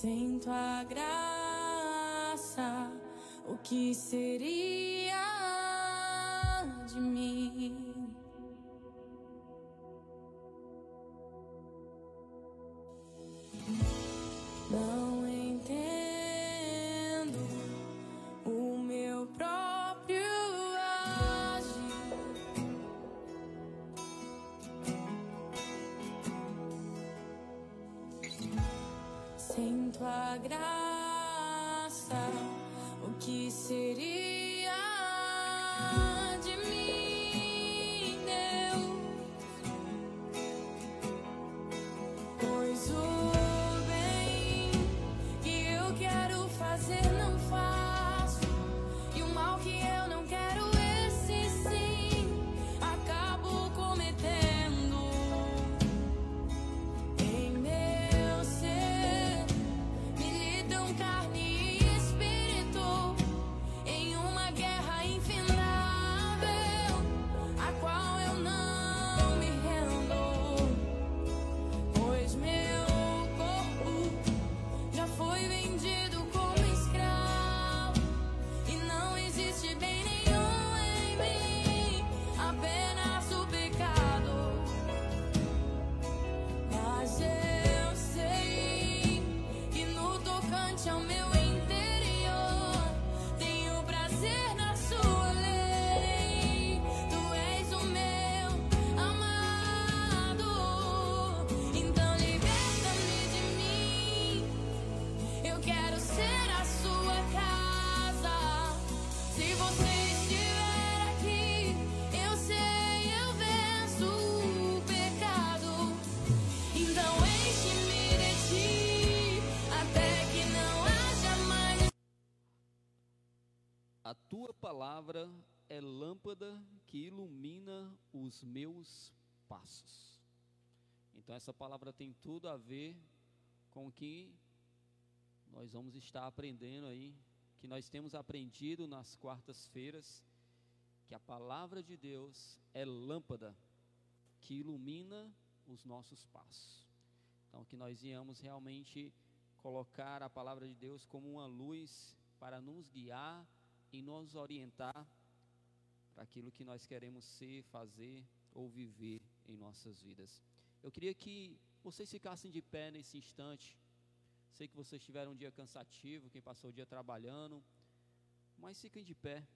Sem tua graça, o que seria Então, essa palavra tem tudo a ver com o que nós vamos estar aprendendo aí, que nós temos aprendido nas quartas-feiras, que a palavra de Deus é lâmpada que ilumina os nossos passos. Então, que nós íamos realmente colocar a palavra de Deus como uma luz para nos guiar e nos orientar para aquilo que nós queremos ser, fazer ou viver em nossas vidas. Eu queria que vocês ficassem de pé nesse instante. Sei que vocês tiveram um dia cansativo, quem passou o dia trabalhando, mas fiquem de pé.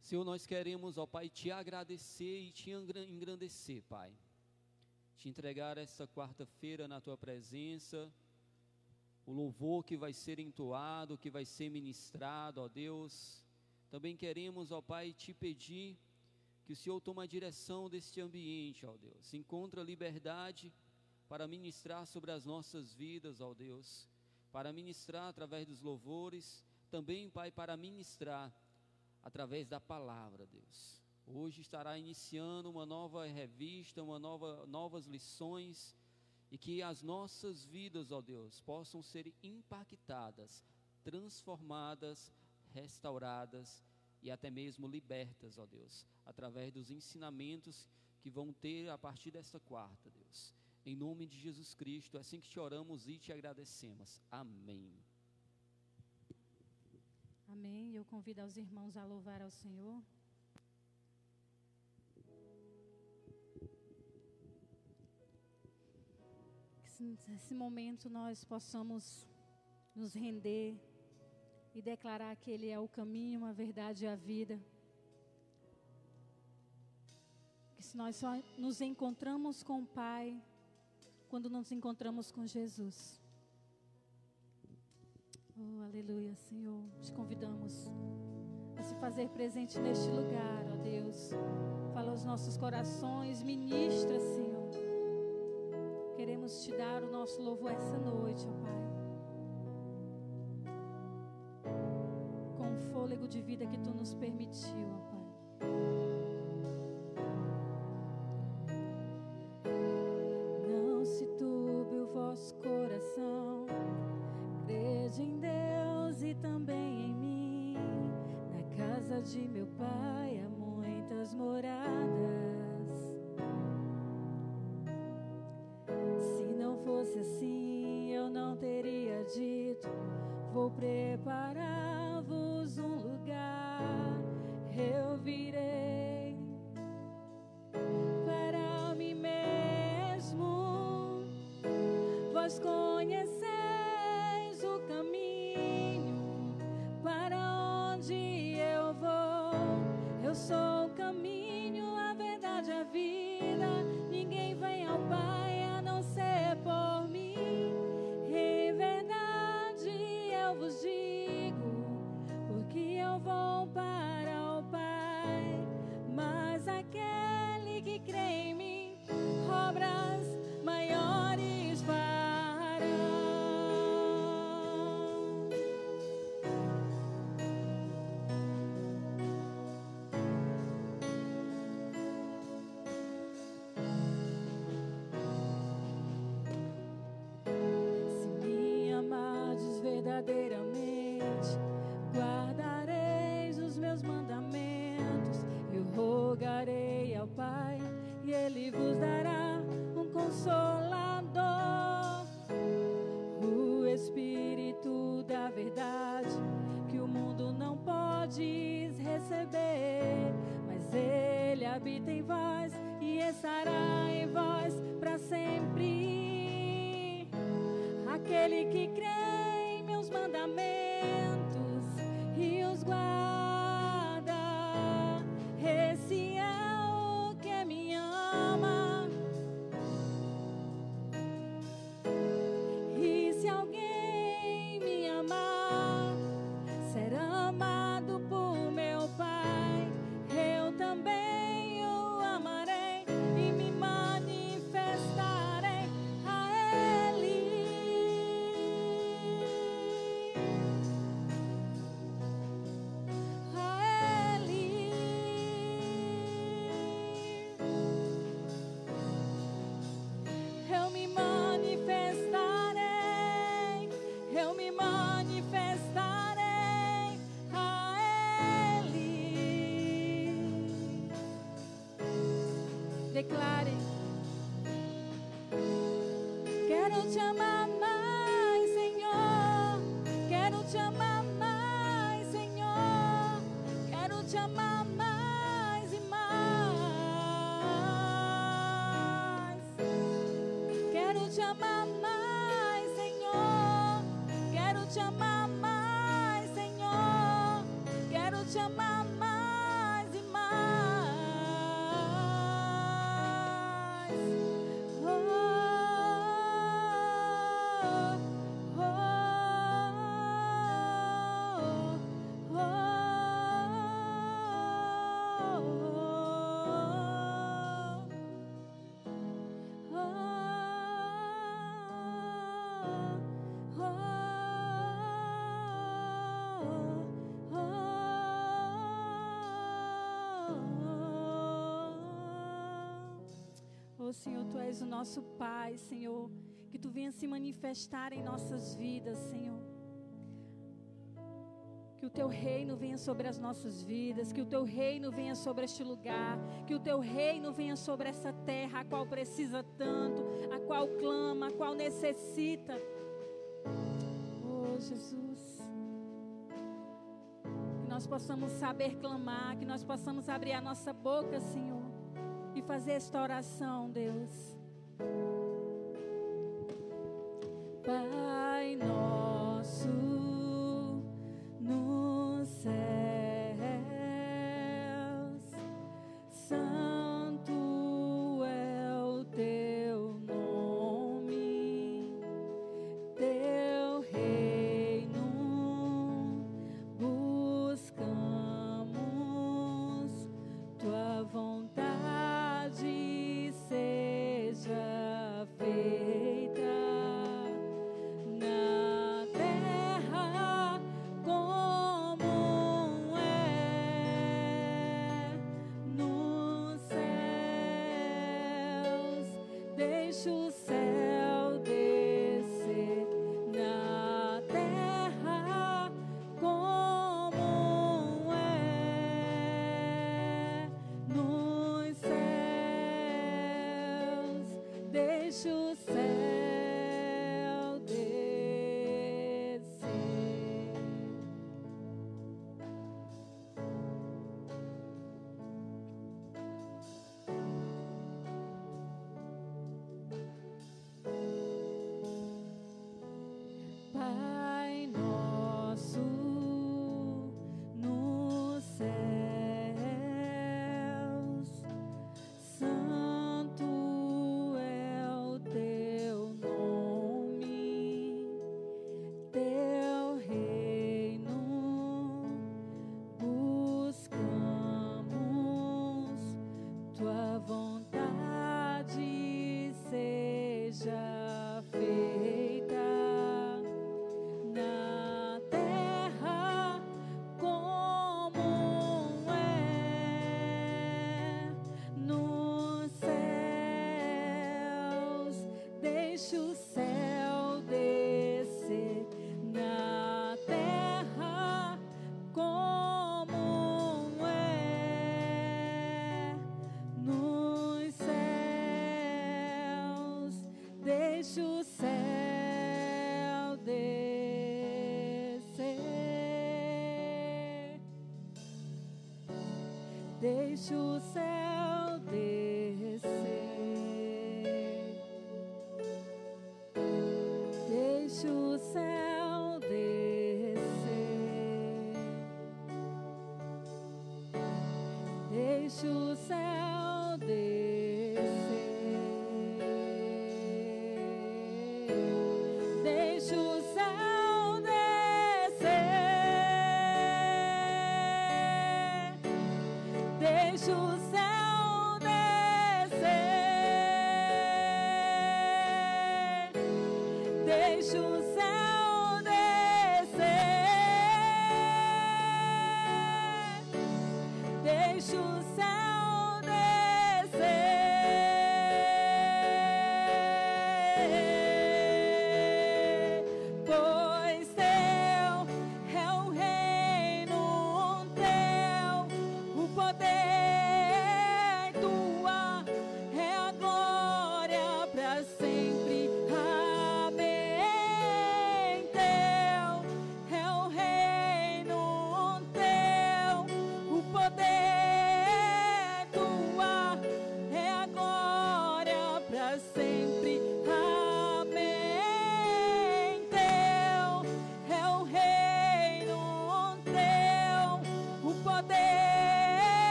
Senhor, nós queremos, ó Pai, te agradecer e te engra- engrandecer, Pai. Te entregar essa quarta-feira na tua presença, o louvor que vai ser entoado, que vai ser ministrado, ó Deus. Também queremos, ó Pai, te pedir que o Senhor tome a direção deste ambiente, ó Deus. Encontra liberdade para ministrar sobre as nossas vidas, ó Deus. Para ministrar através dos louvores, também, Pai, para ministrar através da palavra, Deus. Hoje estará iniciando uma nova revista, uma nova, novas lições e que as nossas vidas, ó Deus, possam ser impactadas, transformadas, restauradas e até mesmo libertas, ó Deus, através dos ensinamentos que vão ter a partir desta quarta, Deus. Em nome de Jesus Cristo, é assim que te oramos e te agradecemos. Amém. Amém. Eu convido os irmãos a louvar ao Senhor. Que nesse momento nós possamos nos render e declarar que Ele é o caminho, a verdade e a vida. Que se nós só nos encontramos com o Pai quando nos encontramos com Jesus. Oh, aleluia, Senhor. Te convidamos a se fazer presente neste lugar, ó Deus. Fala aos nossos corações, ministra, Senhor. Queremos te dar o nosso louvor essa noite, ó Pai. De vida que tu nos permitiu, ó Pai. aquele que crê. Mom. Senhor, Tu és o nosso Pai, Senhor. Que Tu venha se manifestar em nossas vidas, Senhor. Que o Teu reino venha sobre as nossas vidas, que o Teu reino venha sobre este lugar, que o Teu reino venha sobre essa terra a qual precisa tanto, a qual clama, a qual necessita. Oh, Jesus que nós possamos saber clamar, que nós possamos abrir a nossa boca, Senhor fazer esta oração, Deus. Pai nosso. deixa o céu descer na terra como é nos céus. Deixa o Deixa o céu descer na terra como é nos céus. Deixa o céu descer. Deixa o céu Deixa o céu descer. Deixa o céu descer. Deixa o céu descer. Deixa o shall say.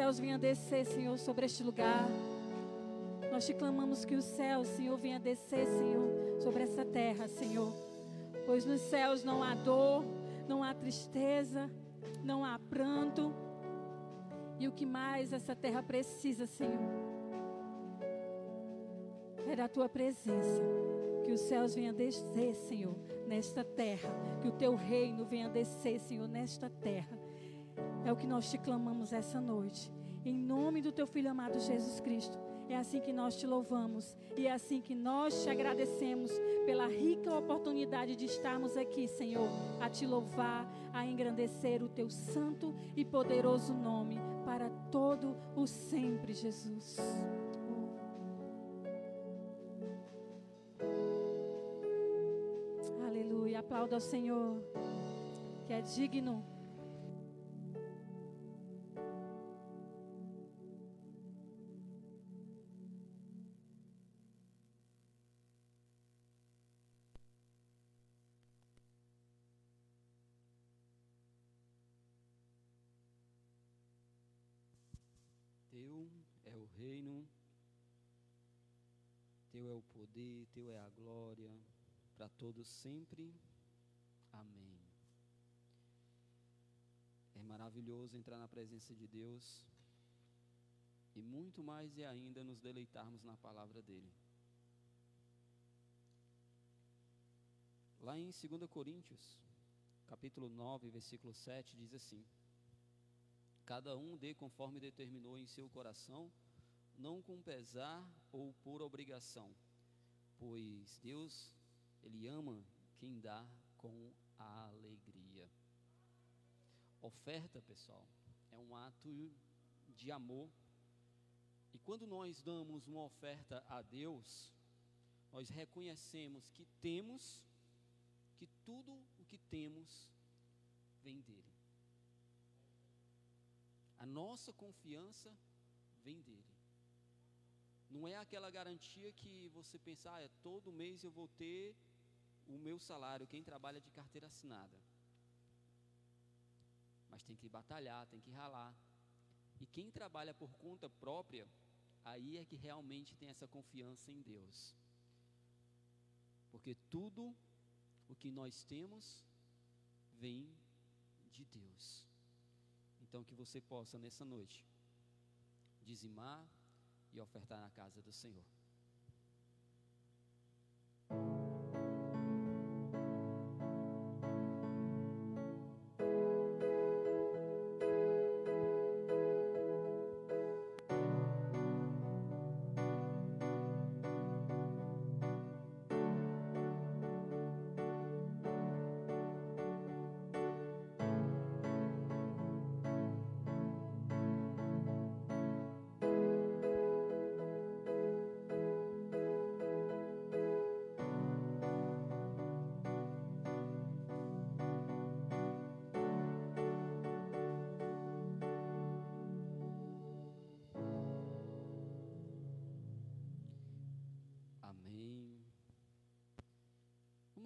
Céus venham descer, Senhor, sobre este lugar. Nós te clamamos que os céus, Senhor, venha descer, Senhor, sobre essa terra, Senhor. Pois nos céus não há dor, não há tristeza, não há pranto. E o que mais essa terra precisa, Senhor, é da tua presença. Que os céus venham descer, Senhor, nesta terra. Que o teu reino venha descer, Senhor, nesta terra. É o que nós te clamamos essa noite. Em nome do teu filho amado Jesus Cristo. É assim que nós te louvamos e é assim que nós te agradecemos pela rica oportunidade de estarmos aqui, Senhor, a te louvar, a engrandecer o teu santo e poderoso nome para todo o sempre, Jesus. Aleluia. Aplauda ao Senhor, que é digno. O poder, Teu é a glória, para todos sempre. Amém. É maravilhoso entrar na presença de Deus e muito mais e ainda nos deleitarmos na palavra dele. Lá em 2 Coríntios, capítulo 9, versículo 7, diz assim: Cada um dê conforme determinou em seu coração, não com pesar ou por obrigação, pois Deus, Ele ama quem dá com alegria. Oferta, pessoal, é um ato de amor. E quando nós damos uma oferta a Deus, nós reconhecemos que temos, que tudo o que temos vem dele. A nossa confiança vem dele. Não é aquela garantia que você pensa, ah, é, todo mês eu vou ter o meu salário, quem trabalha de carteira assinada. Mas tem que batalhar, tem que ralar. E quem trabalha por conta própria, aí é que realmente tem essa confiança em Deus. Porque tudo O que nós temos vem de Deus. Então, que você possa nessa noite dizimar e ofertar na casa do Senhor.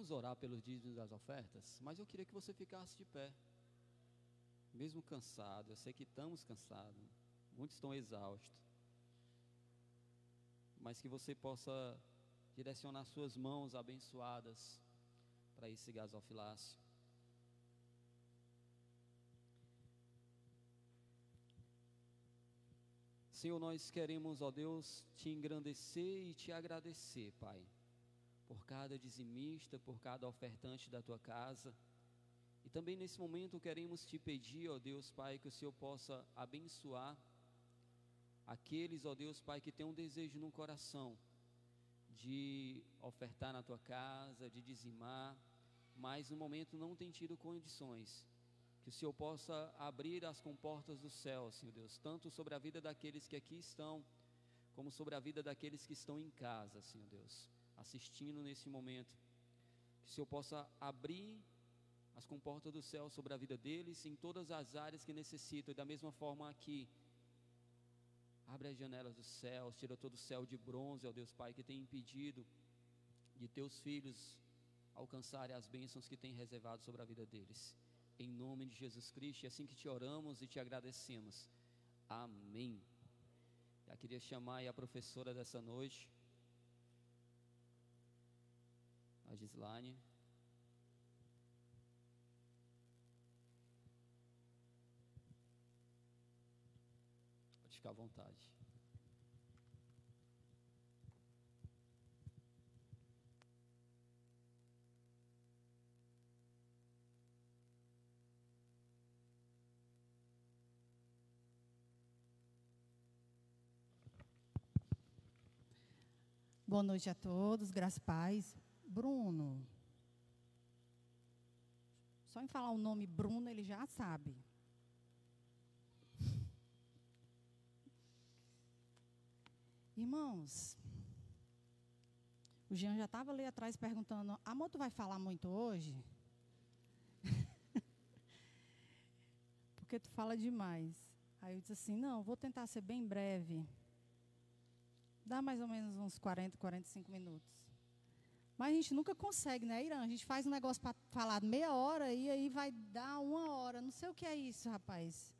Vamos orar pelos dízimos das ofertas, mas eu queria que você ficasse de pé. Mesmo cansado, eu sei que estamos cansados, muitos estão exaustos. Mas que você possa direcionar suas mãos abençoadas para esse gasofilácio. Senhor, nós queremos, ó Deus, te engrandecer e te agradecer, Pai, por cada dizimista, por cada ofertante da tua casa. E também nesse momento queremos te pedir, ó Deus, Pai, que o Senhor possa abençoar aqueles, ó Deus, Pai, que têm um desejo no coração de ofertar na tua casa, de dizimar, mas no momento não tem tido condições. Que o Senhor possa abrir as comportas do céu, Senhor Deus, tanto sobre a vida daqueles que aqui estão, como sobre a vida daqueles que estão em casa, Senhor Deus, assistindo nesse momento. Que o Senhor possa abrir as comportas do céu sobre a vida deles em todas as áreas que necessitam, e da mesma forma aqui. Abre as janelas dos céus, tira todo o céu de bronze, ó Deus Pai, que tem impedido de teus filhos alcançarem as bênçãos que tem reservado sobre a vida deles. Em nome de Jesus Cristo, é assim que te oramos e te agradecemos. Amém. Já queria chamar a professora dessa noite, a. Pode ficar à vontade. Boa noite a todos, graças paz. Bruno. Só em falar o nome Bruno, ele já sabe. Irmãos, o Jean já estava ali atrás perguntando: Amor, tu vai falar muito hoje? Porque tu fala demais. Aí eu disse assim: Não, vou tentar ser bem breve. Dá mais ou menos uns 40, 45 minutos. Mas a gente nunca consegue, né, Irã? A gente faz um negócio para falar meia hora e aí vai dar uma hora. Não sei o que é isso, rapaz.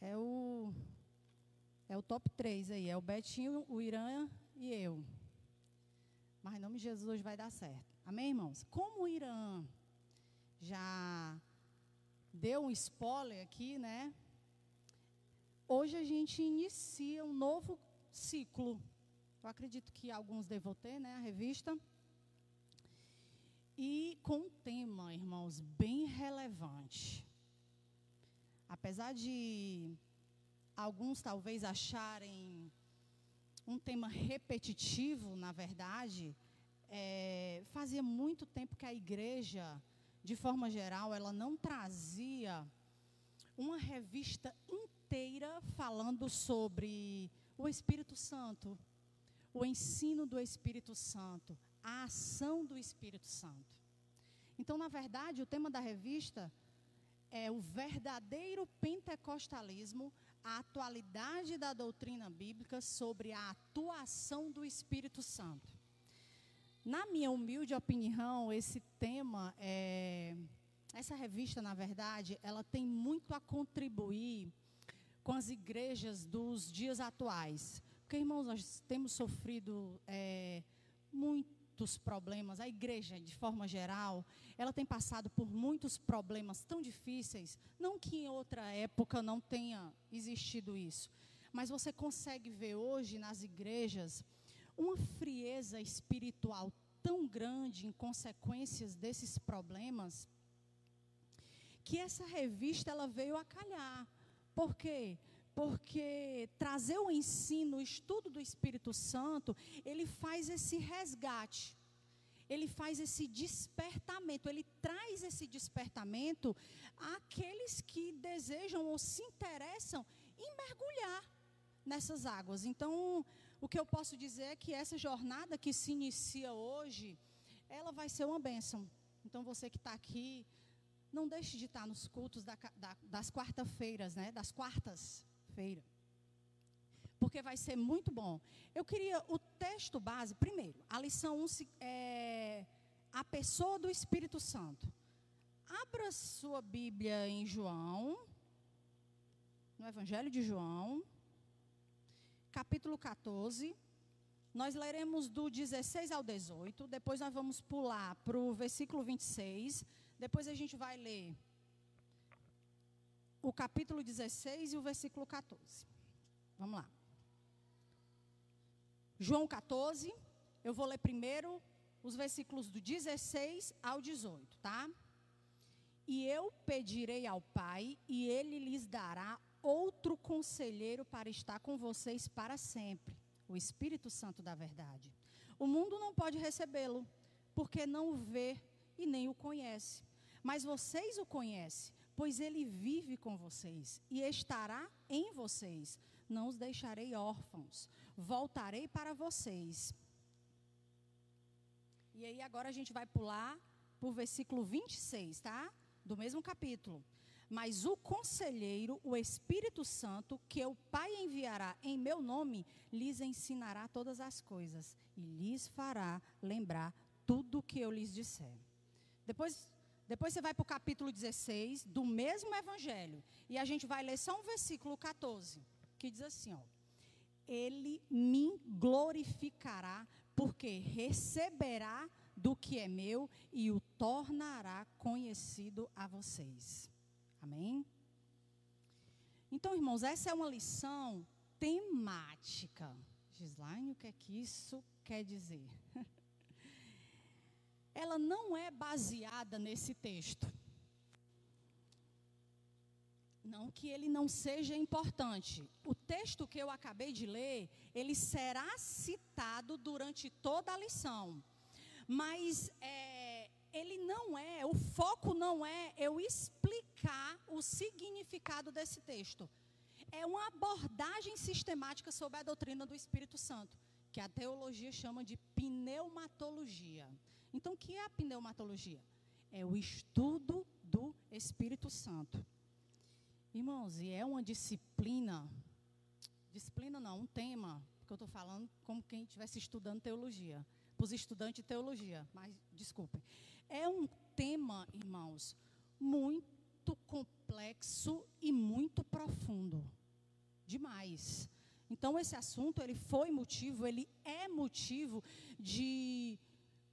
É o. É o top 3 aí. É o Betinho, o Irã e eu. Mas em nome de Jesus hoje vai dar certo. Amém, irmãos? Como o Irã já deu um spoiler aqui, né? Hoje a gente inicia um novo ciclo. Eu acredito que alguns devam ter, né, a revista. E com um tema, irmãos, bem relevante. Apesar de alguns talvez acharem um tema repetitivo, na verdade, é, fazia muito tempo que a igreja, de forma geral, ela não trazia uma revista inteira falando sobre o Espírito Santo, o ensino do Espírito Santo, a ação do Espírito Santo. Então, na verdade, o tema da revista é o verdadeiro pentecostalismo, a atualidade da doutrina bíblica sobre a atuação do Espírito Santo. Na minha humilde opinião, esse tema, é, essa revista, na verdade, ela tem muito a contribuir com as igrejas dos dias atuais. Porque, irmãos, nós temos sofrido é, muito, muitos problemas, a igreja, de forma geral, ela tem passado por muitos problemas tão difíceis. Não que em outra época não tenha existido isso, mas você consegue ver hoje nas igrejas uma frieza espiritual tão grande em consequências desses problemas que essa revista ela veio a calhar. Por quê? Porque trazer o ensino, o estudo do Espírito Santo, ele faz esse resgate. Ele faz esse despertamento, ele traz esse despertamento àqueles que desejam ou se interessam em mergulhar nessas águas. Então, o que eu posso dizer é que essa jornada que se inicia hoje, ela vai ser uma bênção. Então, você que está aqui, não deixe de estar nos cultos da, da, das quarta-feiras, né? Das quartas-feiras. Porque vai ser muito bom. Eu queria o texto base, primeiro, a lição 1 um, é a pessoa do Espírito Santo. Abra sua Bíblia em João, no Evangelho de João, capítulo 14. Nós leremos do 16 ao 18, depois nós vamos pular para o versículo 26 depois a gente vai ler o capítulo 16 e o versículo 14. Vamos lá. João 14, eu vou ler primeiro os versículos do 16 ao 18, tá? E eu pedirei ao Pai, e ele lhes dará outro conselheiro para estar com vocês para sempre, o Espírito Santo da verdade. O mundo não pode recebê-lo, porque não o vê e nem o conhece mas vocês o conhecem, pois ele vive com vocês e estará em vocês. Não os deixarei órfãos, voltarei para vocês. E aí agora a gente vai pular para o versículo 26, tá? Do mesmo capítulo. Mas o conselheiro, o Espírito Santo, que o Pai enviará em meu nome, lhes ensinará todas as coisas e lhes fará lembrar tudo o que eu lhes disser. Depois depois você vai para o capítulo 16 do mesmo evangelho. E a gente vai ler só um versículo 14, que diz assim: ó, Ele me glorificará, porque receberá do que é meu e o tornará conhecido a vocês. Amém? Então, irmãos, essa é uma lição temática. Gislaine, o que é que isso quer dizer? ela não é baseada nesse texto. Não que ele não seja importante. O texto que eu acabei de ler, ele será citado durante toda a lição. Mas é, ele não é, o foco não é eu explicar o significado desse texto. É uma abordagem sistemática sobre a doutrina do Espírito Santo, que a teologia chama de pneumatologia. Então, o que é a pneumatologia? É o estudo do Espírito Santo. Irmãos, e é uma disciplina, disciplina não, um tema, que eu estou falando como quem estivesse estudando teologia, para os estudantes de teologia, mas desculpem. É um tema, irmãos, muito complexo e muito profundo. Demais. Então, esse assunto, ele foi motivo, ele é motivo de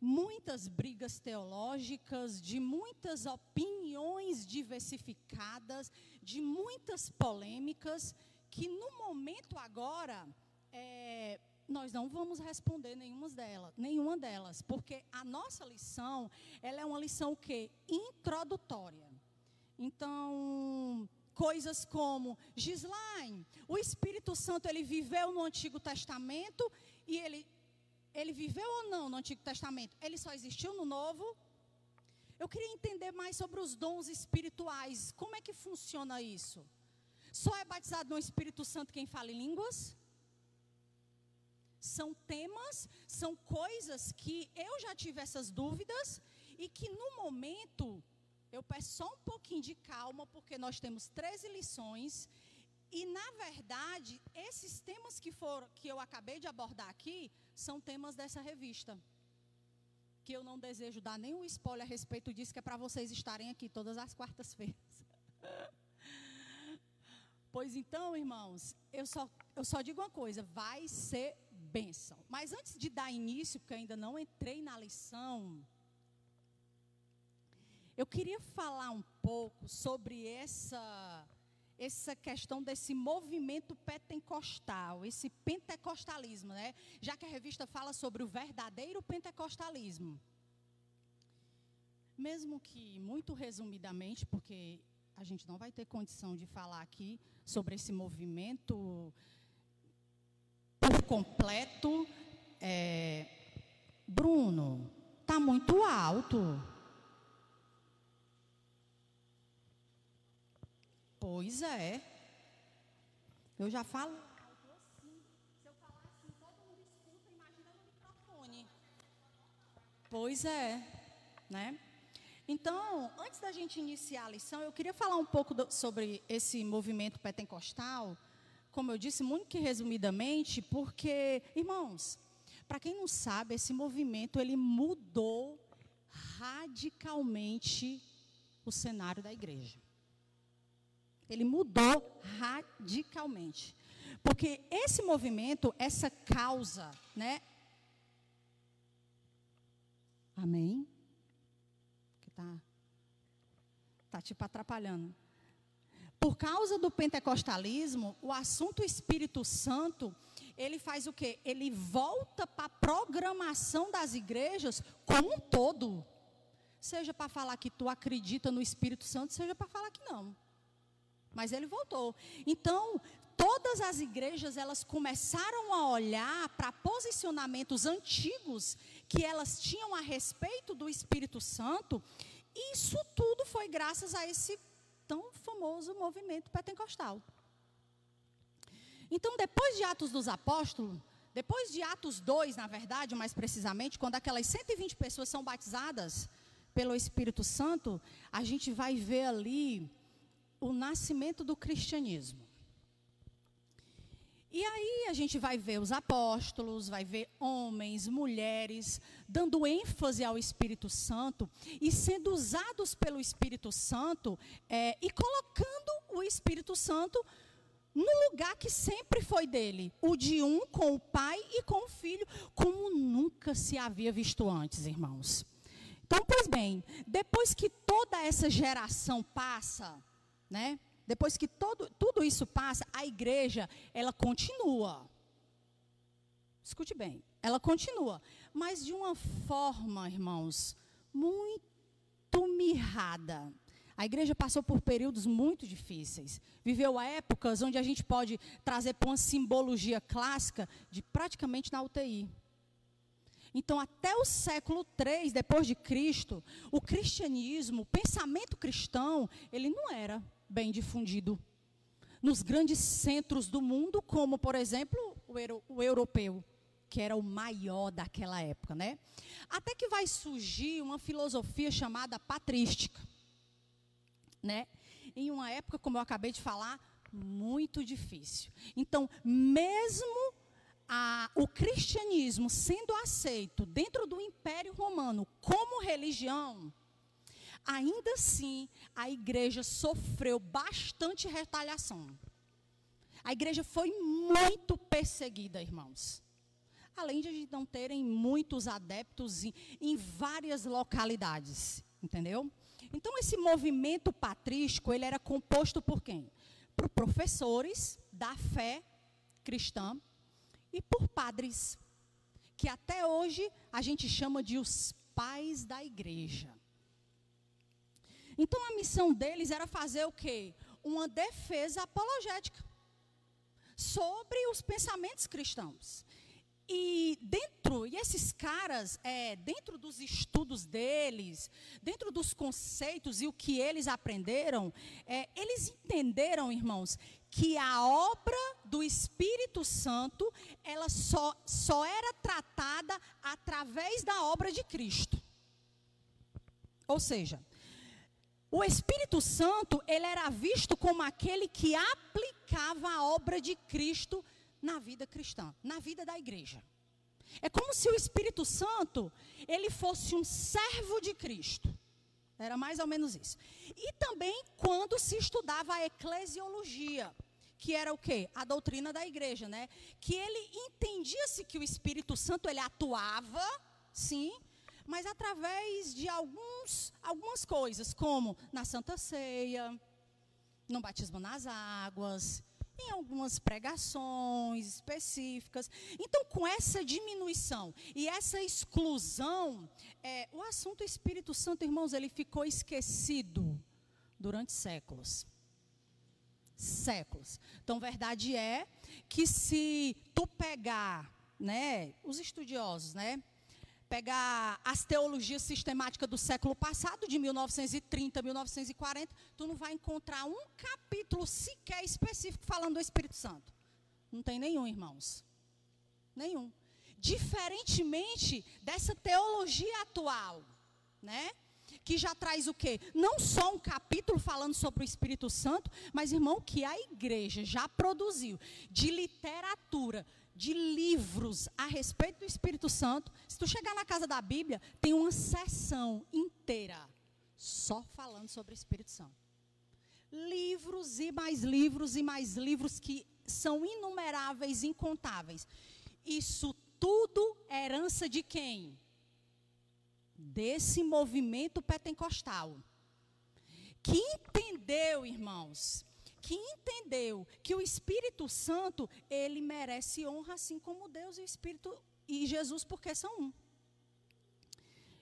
muitas brigas teológicas, de muitas opiniões diversificadas, de muitas polêmicas, que no momento agora é, nós não vamos responder nenhuma delas, nenhuma delas, porque a nossa lição ela é uma lição o quê? Introdutória. Então, coisas como Gislaine, o Espírito Santo ele viveu no Antigo Testamento e ele ele viveu ou não no Antigo Testamento? Ele só existiu no Novo? Eu queria entender mais sobre os dons espirituais. Como é que funciona isso? Só é batizado no Espírito Santo quem fala em línguas? São temas, são coisas que eu já tive essas dúvidas e que no momento eu peço só um pouquinho de calma, porque nós temos 13 lições e na verdade, esses temas que foram que eu acabei de abordar aqui são temas dessa revista. Que eu não desejo dar nenhum spoiler a respeito disso, que é para vocês estarem aqui todas as quartas-feiras. pois então, irmãos, eu só, eu só digo uma coisa: vai ser bênção. Mas antes de dar início, porque ainda não entrei na lição, eu queria falar um pouco sobre essa essa questão desse movimento pentecostal, esse pentecostalismo, né? Já que a revista fala sobre o verdadeiro pentecostalismo. Mesmo que muito resumidamente, porque a gente não vai ter condição de falar aqui sobre esse movimento por completo. É, Bruno, está muito alto. Pois é. Eu já falo. Pois é, né? Então, antes da gente iniciar a lição, eu queria falar um pouco do, sobre esse movimento pentecostal, como eu disse, muito que resumidamente, porque, irmãos, para quem não sabe, esse movimento ele mudou radicalmente o cenário da igreja. Ele mudou radicalmente. Porque esse movimento, essa causa, né? Amém? Que tá tá tipo atrapalhando. Por causa do pentecostalismo, o assunto Espírito Santo, ele faz o quê? Ele volta para a programação das igrejas como um todo. Seja para falar que tu acredita no Espírito Santo, seja para falar que não mas ele voltou. Então, todas as igrejas elas começaram a olhar para posicionamentos antigos que elas tinham a respeito do Espírito Santo. E isso tudo foi graças a esse tão famoso movimento pentecostal. Então, depois de Atos dos Apóstolos, depois de Atos 2, na verdade, mais precisamente, quando aquelas 120 pessoas são batizadas pelo Espírito Santo, a gente vai ver ali o nascimento do cristianismo. E aí a gente vai ver os apóstolos, vai ver homens, mulheres, dando ênfase ao Espírito Santo e sendo usados pelo Espírito Santo é, e colocando o Espírito Santo no lugar que sempre foi dele, o de um com o pai e com o filho, como nunca se havia visto antes, irmãos. Então, pois bem, depois que toda essa geração passa, né? Depois que todo, tudo isso passa, a igreja, ela continua. Escute bem, ela continua, mas de uma forma, irmãos, muito mirrada. A igreja passou por períodos muito difíceis. Viveu épocas onde a gente pode trazer para uma simbologia clássica de praticamente na UTI. Então, até o século III depois de Cristo, o cristianismo, o pensamento cristão, ele não era bem difundido nos grandes centros do mundo, como, por exemplo, o, euro, o europeu, que era o maior daquela época, né? Até que vai surgir uma filosofia chamada patrística, né? Em uma época, como eu acabei de falar, muito difícil. Então, mesmo a, o cristianismo sendo aceito dentro do Império Romano como religião, ainda assim, a igreja sofreu bastante retaliação. A igreja foi muito perseguida, irmãos. Além de não terem muitos adeptos em, em várias localidades, entendeu? Então, esse movimento patrístico, ele era composto por quem? Por professores da fé cristã e por padres, que até hoje a gente chama de os pais da igreja. Então a missão deles era fazer o quê? Uma defesa apologética sobre os pensamentos cristãos. E dentro, e esses caras, é, dentro dos estudos deles, dentro dos conceitos e o que eles aprenderam, é, eles entenderam, irmãos, que a obra do Espírito Santo, ela só, só era tratada através da obra de Cristo. Ou seja, o Espírito Santo, ele era visto como aquele que aplicava a obra de Cristo na vida cristã, na vida da igreja. É como se o Espírito Santo, ele fosse um servo de Cristo. Era mais ou menos isso. E também quando se estudava a eclesiologia, que era o quê? A doutrina da igreja, né? Que ele entendia-se que o Espírito Santo ele atuava, sim, mas através de alguns, algumas coisas, como na Santa Ceia, no batismo nas águas, em algumas pregações específicas. Então, com essa diminuição e essa exclusão, é, o assunto Espírito Santo, irmãos, ele ficou esquecido durante séculos. Séculos. Então, verdade é que se tu pegar, né, os estudiosos, né, pegar as teologias sistemáticas do século passado, de 1930, 1940, tu não vai encontrar um capítulo sequer específico falando do Espírito Santo. Não tem nenhum, irmãos. Nenhum. Diferentemente dessa teologia atual, né? Que já traz o quê? Não só um capítulo falando sobre o Espírito Santo, mas, irmão, que a igreja já produziu de literatura, de livros a respeito do Espírito Santo. Se tu chegar na casa da Bíblia, tem uma sessão inteira só falando sobre o Espírito Santo. Livros e mais livros e mais livros que são inumeráveis, incontáveis. Isso tudo é herança de quem? Desse movimento pentecostal. Que entendeu, irmãos, que entendeu que o Espírito Santo, ele merece honra assim como Deus e o Espírito e Jesus, porque são um.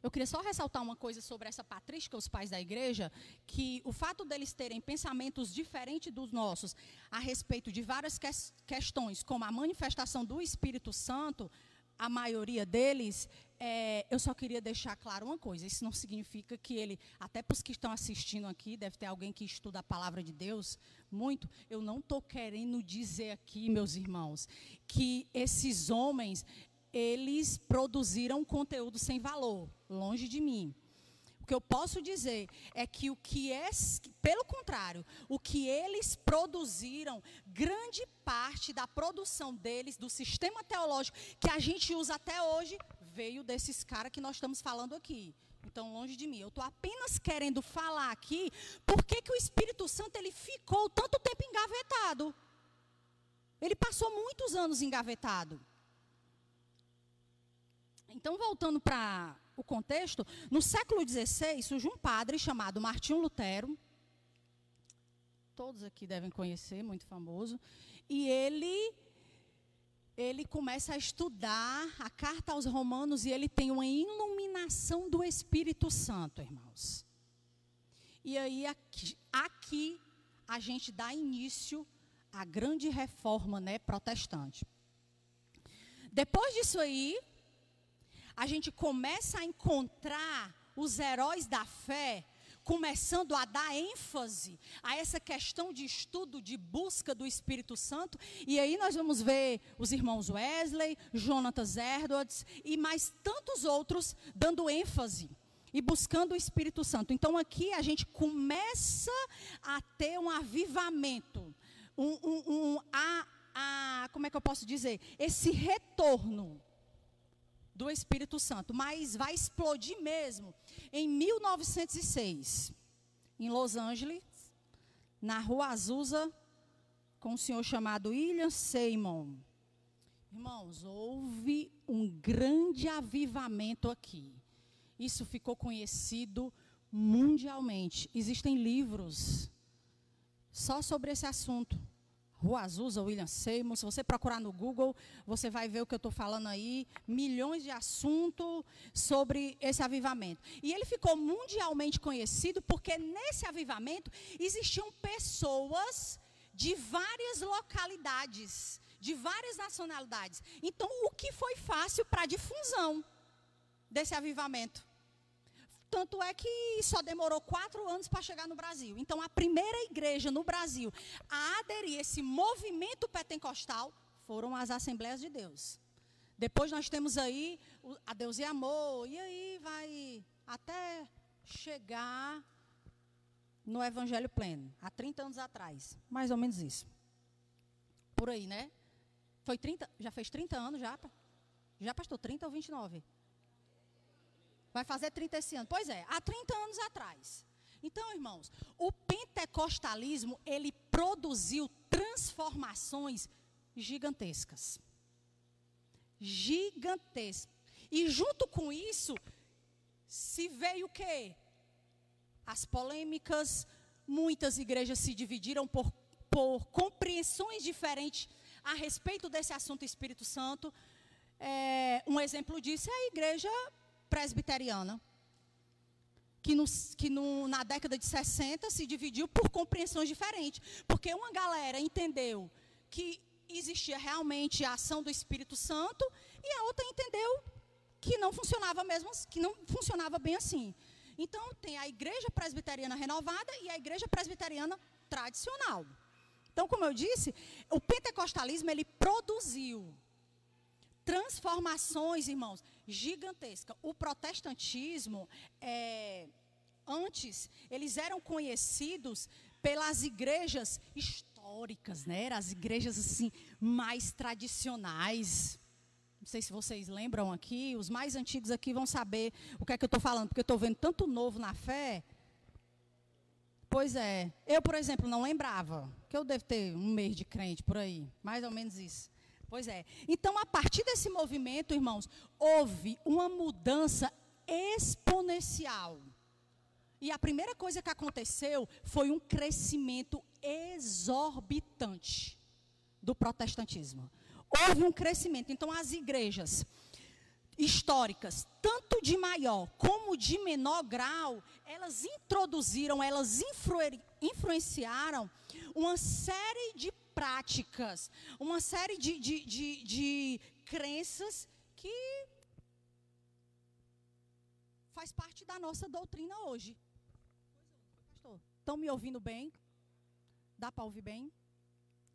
Eu queria só ressaltar uma coisa sobre essa patrística, os pais da igreja, que o fato deles terem pensamentos diferentes dos nossos a respeito de várias que questões, como a manifestação do Espírito Santo, a maioria deles, é, eu só queria deixar claro uma coisa: isso não significa que ele, até para os que estão assistindo aqui, deve ter alguém que estuda a palavra de Deus muito. Eu não estou querendo dizer aqui, meus irmãos, que esses homens eles produziram conteúdo sem valor, longe de mim. O que eu posso dizer é que o que é, pelo contrário, o que eles produziram, grande parte da produção deles, do sistema teológico que a gente usa até hoje, veio desses caras que nós estamos falando aqui. Então, longe de mim. Eu estou apenas querendo falar aqui por que o Espírito Santo ele ficou tanto tempo engavetado. Ele passou muitos anos engavetado. Então, voltando para o contexto, no século XVI surge um padre chamado Martinho Lutero. Todos aqui devem conhecer, muito famoso. E ele ele começa a estudar a carta aos Romanos e ele tem uma iluminação do Espírito Santo, irmãos. E aí aqui, aqui a gente dá início à grande reforma, né, protestante. Depois disso aí, a gente começa a encontrar os heróis da fé começando a dar ênfase a essa questão de estudo, de busca do Espírito Santo. E aí nós vamos ver os irmãos Wesley, Jonatas Edwards e mais tantos outros dando ênfase e buscando o Espírito Santo. Então aqui a gente começa a ter um avivamento, um, um, um a, a, como é que eu posso dizer? Esse retorno do Espírito Santo, mas vai explodir mesmo em 1906, em Los Angeles, na Rua Azusa, com um senhor chamado William Seymour. Irmãos, houve um grande avivamento aqui. Isso ficou conhecido mundialmente. Existem livros só sobre esse assunto. Rua Azusa, William Seymour. Se você procurar no Google, você vai ver o que eu estou falando aí. Milhões de assuntos sobre esse avivamento. E ele ficou mundialmente conhecido porque nesse avivamento existiam pessoas de várias localidades, de várias nacionalidades. Então, o que foi fácil para a difusão desse avivamento? Tanto é que só demorou quatro anos para chegar no Brasil. Então, a primeira igreja no Brasil a aderir a esse movimento pentecostal foram as Assembleias de Deus. Depois nós temos aí a Deus e Amor, e aí vai até chegar no Evangelho Pleno, há 30 anos atrás. Mais ou menos isso. Por aí, né? Foi 30, já fez 30 anos já? Já pastor, 30 ou 29? Vai fazer 30 esse ano. Pois é, há 30 anos atrás. Então, irmãos, o pentecostalismo, ele produziu transformações gigantescas. Gigantescas. E junto com isso, se veio o quê? As polêmicas, muitas igrejas se dividiram por, por compreensões diferentes a respeito desse assunto Espírito Santo. É, um exemplo disso é a igreja presbiteriana, que, no, que no, na década de 60 se dividiu por compreensões diferentes. Porque uma galera entendeu que existia realmente a ação do Espírito Santo e a outra entendeu que não funcionava mesmo, que não funcionava bem assim. Então tem a igreja presbiteriana renovada e a igreja presbiteriana tradicional. Então, como eu disse, o pentecostalismo ele produziu transformações, irmãos, gigantescas. O protestantismo, é, antes, eles eram conhecidos pelas igrejas históricas, né? As igrejas assim mais tradicionais. Não sei se vocês lembram aqui, os mais antigos aqui vão saber o que é que eu estou falando, porque eu estou vendo tanto novo na fé. Pois é. Eu, por exemplo, não lembrava. Que eu devo ter um mês de crente por aí. Mais ou menos isso. Pois é. Então, a partir desse movimento, irmãos, houve uma mudança exponencial. E a primeira coisa que aconteceu foi um crescimento exorbitante do protestantismo houve um crescimento. Então, as igrejas históricas, tanto de maior como de menor grau, elas introduziram, elas influ influenciaram uma série de práticas, uma série de, de, de, de crenças que faz parte da nossa doutrina hoje. Estão me ouvindo bem? Dá para ouvir bem?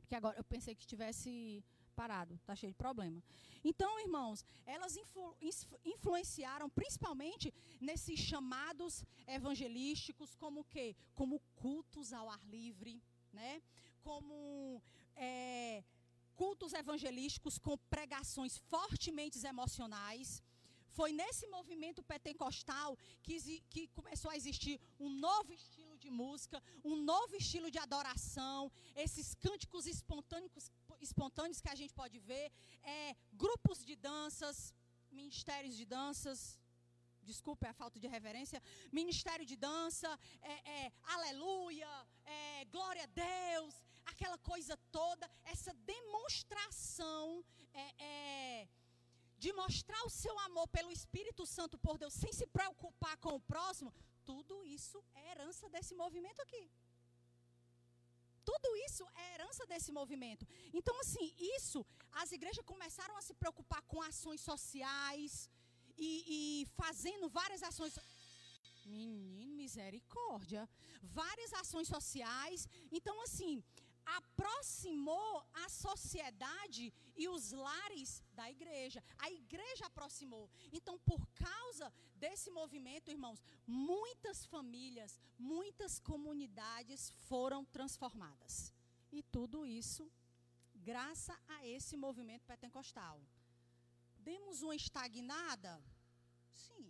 Que agora eu pensei que estivesse parado, está cheio de problema. Então, irmãos, elas influ, influenciaram principalmente nesses chamados evangelísticos, como o quê? Como cultos ao ar livre, né? Como é, cultos evangelísticos com pregações fortemente emocionais. Foi nesse movimento pentecostal que, que começou a existir um novo estilo de música, um novo estilo de adoração, esses cânticos espontâneos espontâneos que a gente pode ver, é, grupos de danças, ministérios de danças, desculpe a falta de reverência, ministério de dança, é, é, aleluia, é, glória a Deus, aquela coisa toda, essa demonstração é, é, de mostrar o seu amor pelo Espírito Santo por Deus, sem se preocupar com o próximo, tudo isso é herança desse movimento aqui. Tudo isso é herança desse movimento. Então, assim, isso, as igrejas começaram a se preocupar com ações sociais e, e fazendo várias ações. Menino, misericórdia. Várias ações sociais. Então, assim, aproximou a sociedade e os lares da igreja. A igreja aproximou. Então, por causa desse movimento, irmãos, muitas famílias, muitas comunidades foram transformadas. E tudo isso graças a esse movimento pentecostal. Demos uma estagnada? Sim.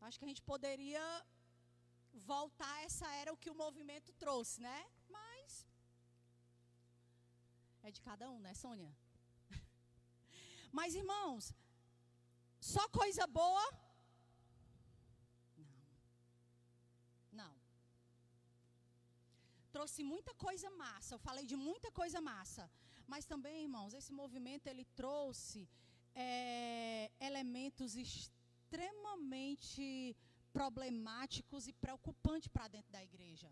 Acho que a gente poderia voltar essa era o que o movimento trouxe, né? É de cada um, né, Sônia? Mas, irmãos, só coisa boa? Não. Não. Trouxe muita coisa massa. Eu falei de muita coisa massa. Mas também, irmãos, esse movimento ele trouxe é, elementos extremamente problemáticos e preocupantes para dentro da igreja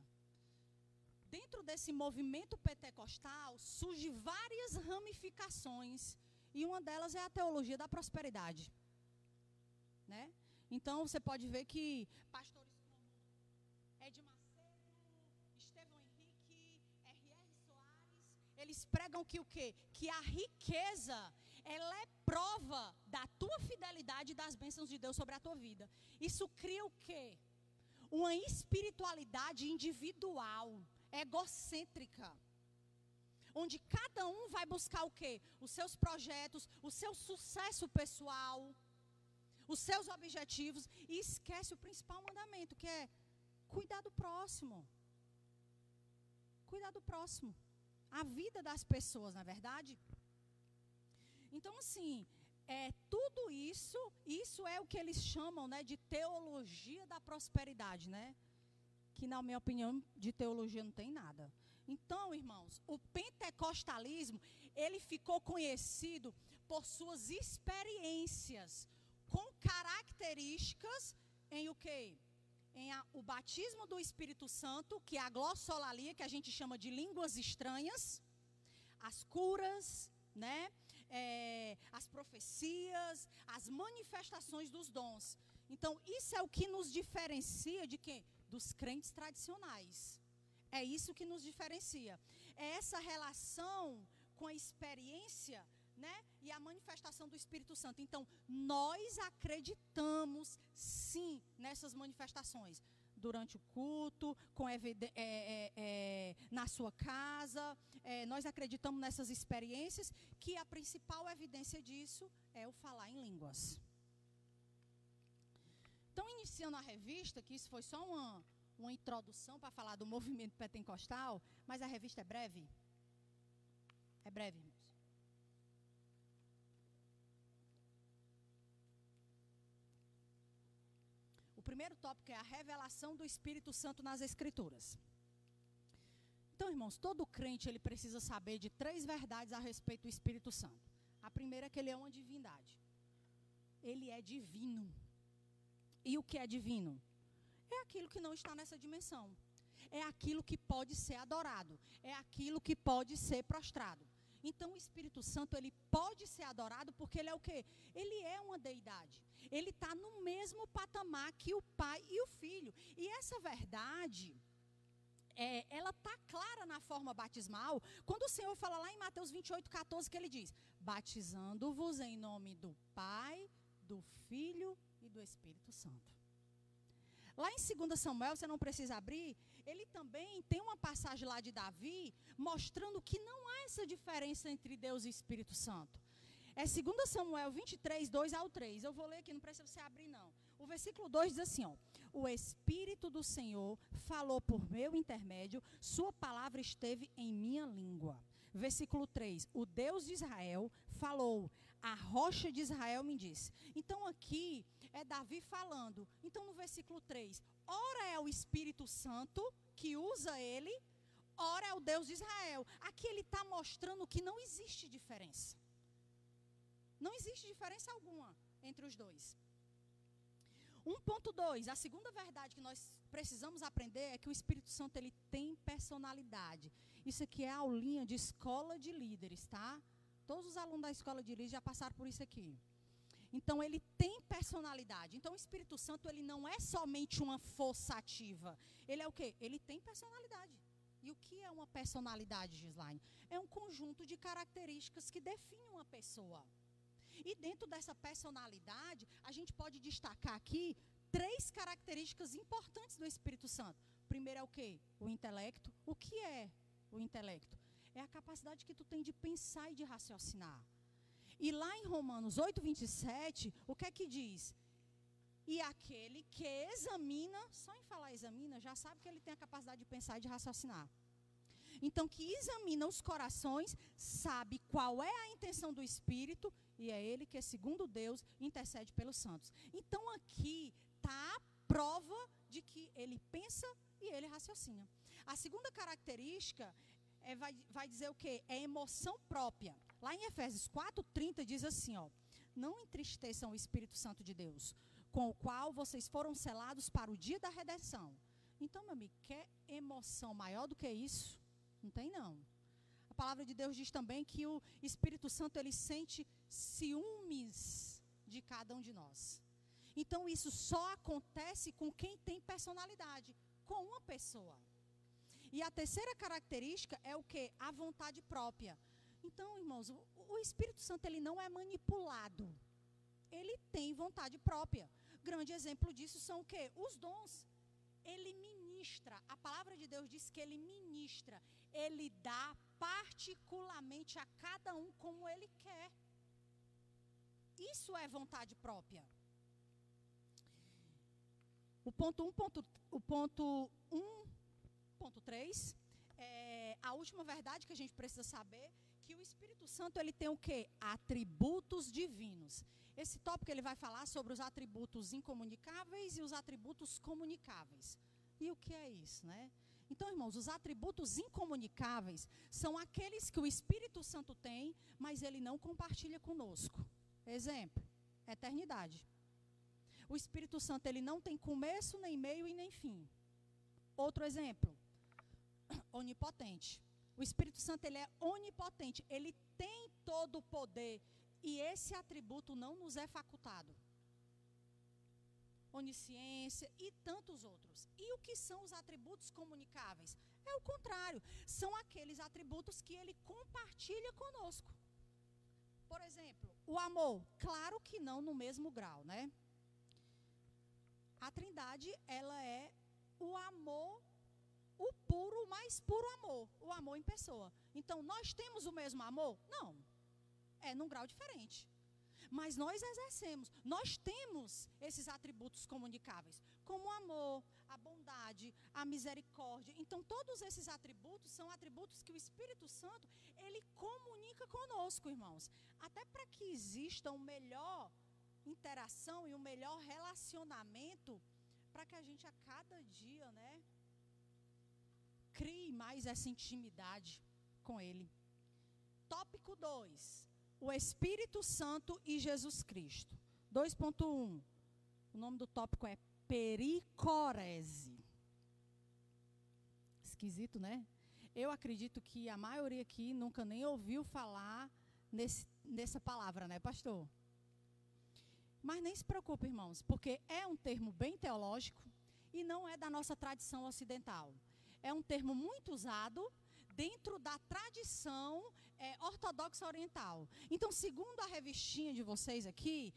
dentro desse movimento pentecostal surge várias ramificações e uma delas é a teologia da prosperidade, né? Então você pode ver que pastores eles pregam que o quê? Que a riqueza ela é prova da tua fidelidade e das bênçãos de Deus sobre a tua vida. Isso cria o quê? Uma espiritualidade individual egocêntrica. Onde cada um vai buscar o quê? Os seus projetos, o seu sucesso pessoal, os seus objetivos e esquece o principal mandamento, que é cuidar do próximo. Cuidar do próximo. A vida das pessoas, na é verdade? Então, assim, é tudo isso, isso é o que eles chamam, né, de teologia da prosperidade, né? Que na minha opinião, de teologia não tem nada. Então, irmãos, o pentecostalismo, ele ficou conhecido por suas experiências com características em o quê? Em a, o batismo do Espírito Santo, que é a glossolalia, que a gente chama de línguas estranhas, as curas, né? É, as profecias, as manifestações dos dons. Então, isso é o que nos diferencia de quem? Dos crentes tradicionais. É isso que nos diferencia. É essa relação com a experiência né? E a manifestação do Espírito Santo. Então, nós acreditamos sim nessas manifestações. Durante o culto, com é, é, é, na sua casa, é, nós acreditamos nessas experiências, que a principal evidência disso é o falar em línguas. Então, iniciando a revista, que isso foi só uma, uma introdução para falar do movimento pentecostal, mas a revista é breve. É breve, primeiro tópico é a revelação do Espírito Santo nas Escrituras. Então, irmãos, todo crente ele precisa saber de três verdades a respeito do Espírito Santo. A primeira é que ele é uma divindade. Ele é divino. E o que é divino? É aquilo que não está nessa dimensão. É aquilo que pode ser adorado. É aquilo que pode ser prostrado. Então o Espírito Santo ele pode ser adorado porque ele é o quê? Ele é uma deidade. Ele está no mesmo patamar que o Pai e o Filho. E essa verdade é, ela está clara na forma batismal, quando o Senhor fala lá em Mateus 28, 14, que ele diz: batizando-vos em nome do Pai, do Filho e do Espírito Santo. Lá em 2 Samuel, você não precisa abrir, ele também tem uma passagem lá de Davi mostrando que não há essa diferença entre Deus e Espírito Santo. É 2 Samuel 23, 2 ao 3. Eu vou ler aqui, não precisa você abrir, não. O versículo 2 diz assim: ó, O Espírito do Senhor falou por meu intermédio, Sua palavra esteve em minha língua. Versículo 3: O Deus de Israel falou, a rocha de Israel me disse. Então aqui é Davi falando. Então no versículo 3, ora é o Espírito Santo que usa ele, ora é o Deus de Israel. Aqui ele está mostrando que não existe diferença. Não existe diferença alguma entre os dois. 1.2, a segunda verdade que nós precisamos aprender é que o Espírito Santo ele tem personalidade. Isso aqui é a aulinha de escola de líderes, tá? Todos os alunos da escola de líderes já passaram por isso aqui. Então ele tem personalidade. Então o Espírito Santo ele não é somente uma força ativa. Ele é o quê? Ele tem personalidade. E o que é uma personalidade, Gislaine? É um conjunto de características que definem uma pessoa. E dentro dessa personalidade, a gente pode destacar aqui três características importantes do Espírito Santo. Primeiro é o quê? O intelecto. O que é o intelecto? É a capacidade que tu tem de pensar e de raciocinar. E lá em Romanos 8, 27, o que é que diz? E aquele que examina, só em falar examina, já sabe que ele tem a capacidade de pensar e de raciocinar. Então, que examina os corações, sabe qual é a intenção do Espírito, e é ele que, segundo Deus, intercede pelos santos. Então, aqui está a prova de que ele pensa e ele raciocina. A segunda característica é, vai, vai dizer o quê? É emoção própria. Lá em Efésios 4,30 diz assim: ó, não entristeçam o Espírito Santo de Deus, com o qual vocês foram selados para o dia da redenção. Então, meu amigo, quer emoção maior do que isso? Não tem não. A palavra de Deus diz também que o Espírito Santo ele sente ciúmes de cada um de nós. Então isso só acontece com quem tem personalidade, com uma pessoa. E a terceira característica é o que? A vontade própria. Então, irmãos, o, Espírito Santo ele não é manipulado. Ele tem vontade própria. Grande exemplo disso são o que? Os dons. Ele ministra. A palavra de Deus diz que ele ministra ele dá particularmente a cada um como ele quer. Isso é vontade própria. O ponto 1, ponto, o ponto 1.3 é a última verdade que a gente precisa saber que o Espírito Santo ele tem o quê? Atributos divinos. Esse tópico ele vai falar sobre os atributos incomunicáveis e os atributos comunicáveis. E o que é isso, né? Então, irmãos, os atributos incomunicáveis são aqueles que o Espírito Santo tem, mas ele não compartilha conosco. Exemplo: eternidade. O Espírito Santo ele não tem começo, nem meio e nem fim. Outro exemplo: onipotente. O Espírito Santo ele é onipotente, ele tem todo o poder e esse atributo não nos é facultado. Onisciência e tantos outros. E o que são os atributos comunicáveis? É o contrário, são aqueles atributos que ele compartilha conosco. Por exemplo, o amor, claro que não no mesmo grau, né? A Trindade, ela é o amor o puro, o mais puro amor, o amor em pessoa. Então, nós temos o mesmo amor? Não. É num grau diferente. Mas nós exercemos, nós temos esses atributos comunicáveis, como o amor, a bondade, a misericórdia. Então, todos esses atributos são atributos que o Espírito Santo, ele comunica conosco, irmãos. Até para que exista uma melhor interação e um melhor relacionamento, para que a gente a cada dia, né, crie mais essa intimidade com Ele. Tópico 2: o Espírito Santo e Jesus Cristo. 2.1. O nome do tópico é pericorese. Esquisito, né? Eu acredito que a maioria aqui nunca nem ouviu falar nesse, nessa palavra, né, pastor? Mas nem se preocupe, irmãos, porque é um termo bem teológico e não é da nossa tradição ocidental é um termo muito usado dentro da tradição é, ortodoxa oriental. Então, segundo a revistinha de vocês aqui,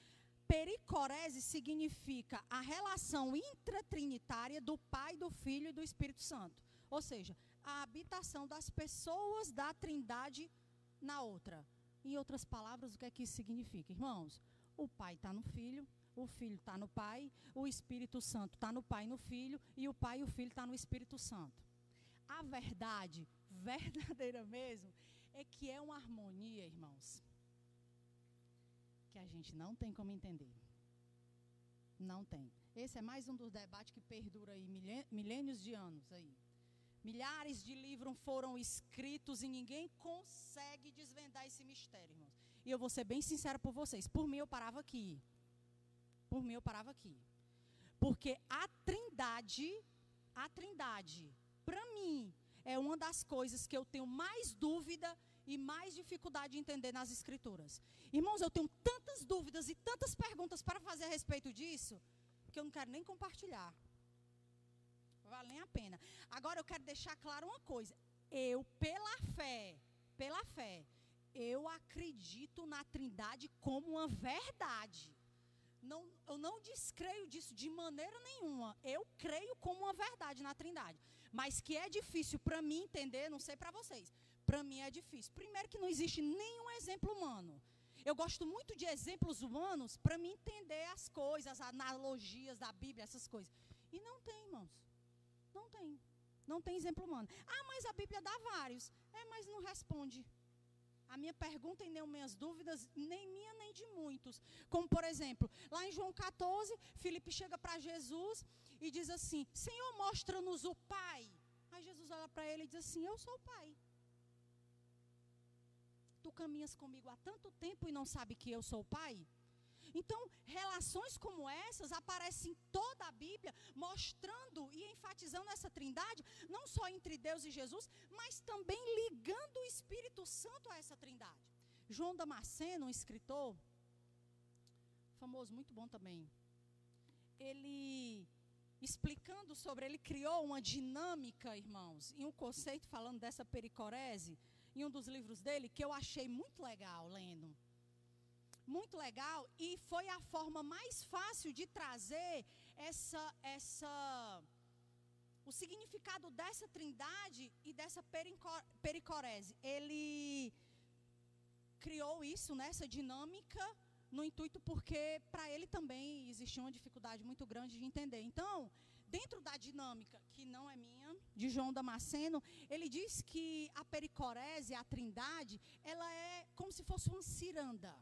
pericorese significa a relação intratrinitária do Pai, do Filho e do Espírito Santo. Ou seja, a habitação das pessoas da Trindade na outra. Em outras palavras, o que é que isso significa, irmãos? O Pai está no Filho, o Filho está no Pai, o Espírito Santo está no Pai e no Filho, e o Pai e o Filho estão tá no Espírito Santo. A verdade, verdadeira mesmo, é que é uma harmonia, irmãos, que a gente não tem como entender. Não tem. Esse é mais um dos debates que perdura aí milênios de anos aí. Milhares de livros foram escritos e ninguém consegue desvendar esse mistério, irmãos. E eu vou ser bem sincera por vocês. Por mim eu parava aqui. Por mim eu parava aqui. Porque a Trindade, a Trindade, para mim, é uma das coisas que eu tenho mais dúvida e mais dificuldade de entender nas Escrituras. Irmãos, eu tenho tantas dúvidas e tantas perguntas para fazer a respeito disso, que eu não quero nem compartilhar. Vale nem a pena. Agora eu quero deixar claro uma coisa. Eu, pela fé, pela fé, eu acredito na Trindade como uma verdade. Não, eu não descreio disso de maneira nenhuma. Eu creio como uma verdade na Trindade. Mas que é difícil para mim entender, não sei para vocês. Para mim é difícil. Primeiro que não existe nenhum exemplo humano. Eu gosto muito de exemplos humanos para me entender as coisas, as analogias da Bíblia, essas coisas. E não tem, irmãos. Não tem. Não tem exemplo humano. Ah, mas a Bíblia dá vários. É, mas não responde. A minha pergunta e nem minhas dúvidas, nem minha nem de muitos. Como, por exemplo, lá em João 14, Filipe chega para Jesus e diz assim: Senhor, mostra-nos o Pai. Aí Jesus olha para ele e diz assim: Eu sou o Pai. Tu caminhas comigo há tanto tempo e não sabe que eu sou o Pai? Então, relações como essas aparecem em toda a Bíblia, mostrando e enfatizando essa trindade, não só entre Deus e Jesus, mas também ligando Santo a essa trindade. João Damasceno, um escritor, famoso, muito bom também, ele explicando sobre, ele criou uma dinâmica, irmãos, e um conceito falando dessa pericorese, em um dos livros dele, que eu achei muito legal lendo. Muito legal, e foi a forma mais fácil de trazer essa, essa, o significado dessa trindade e dessa pericorese. Ele criou isso, né, dinâmica, no intuito porque para ele também existia uma dificuldade muito grande de entender. Então, dentro da dinâmica, que não é minha, de João Damasceno, ele diz que a pericorese, a trindade, ela é como se fosse uma ciranda,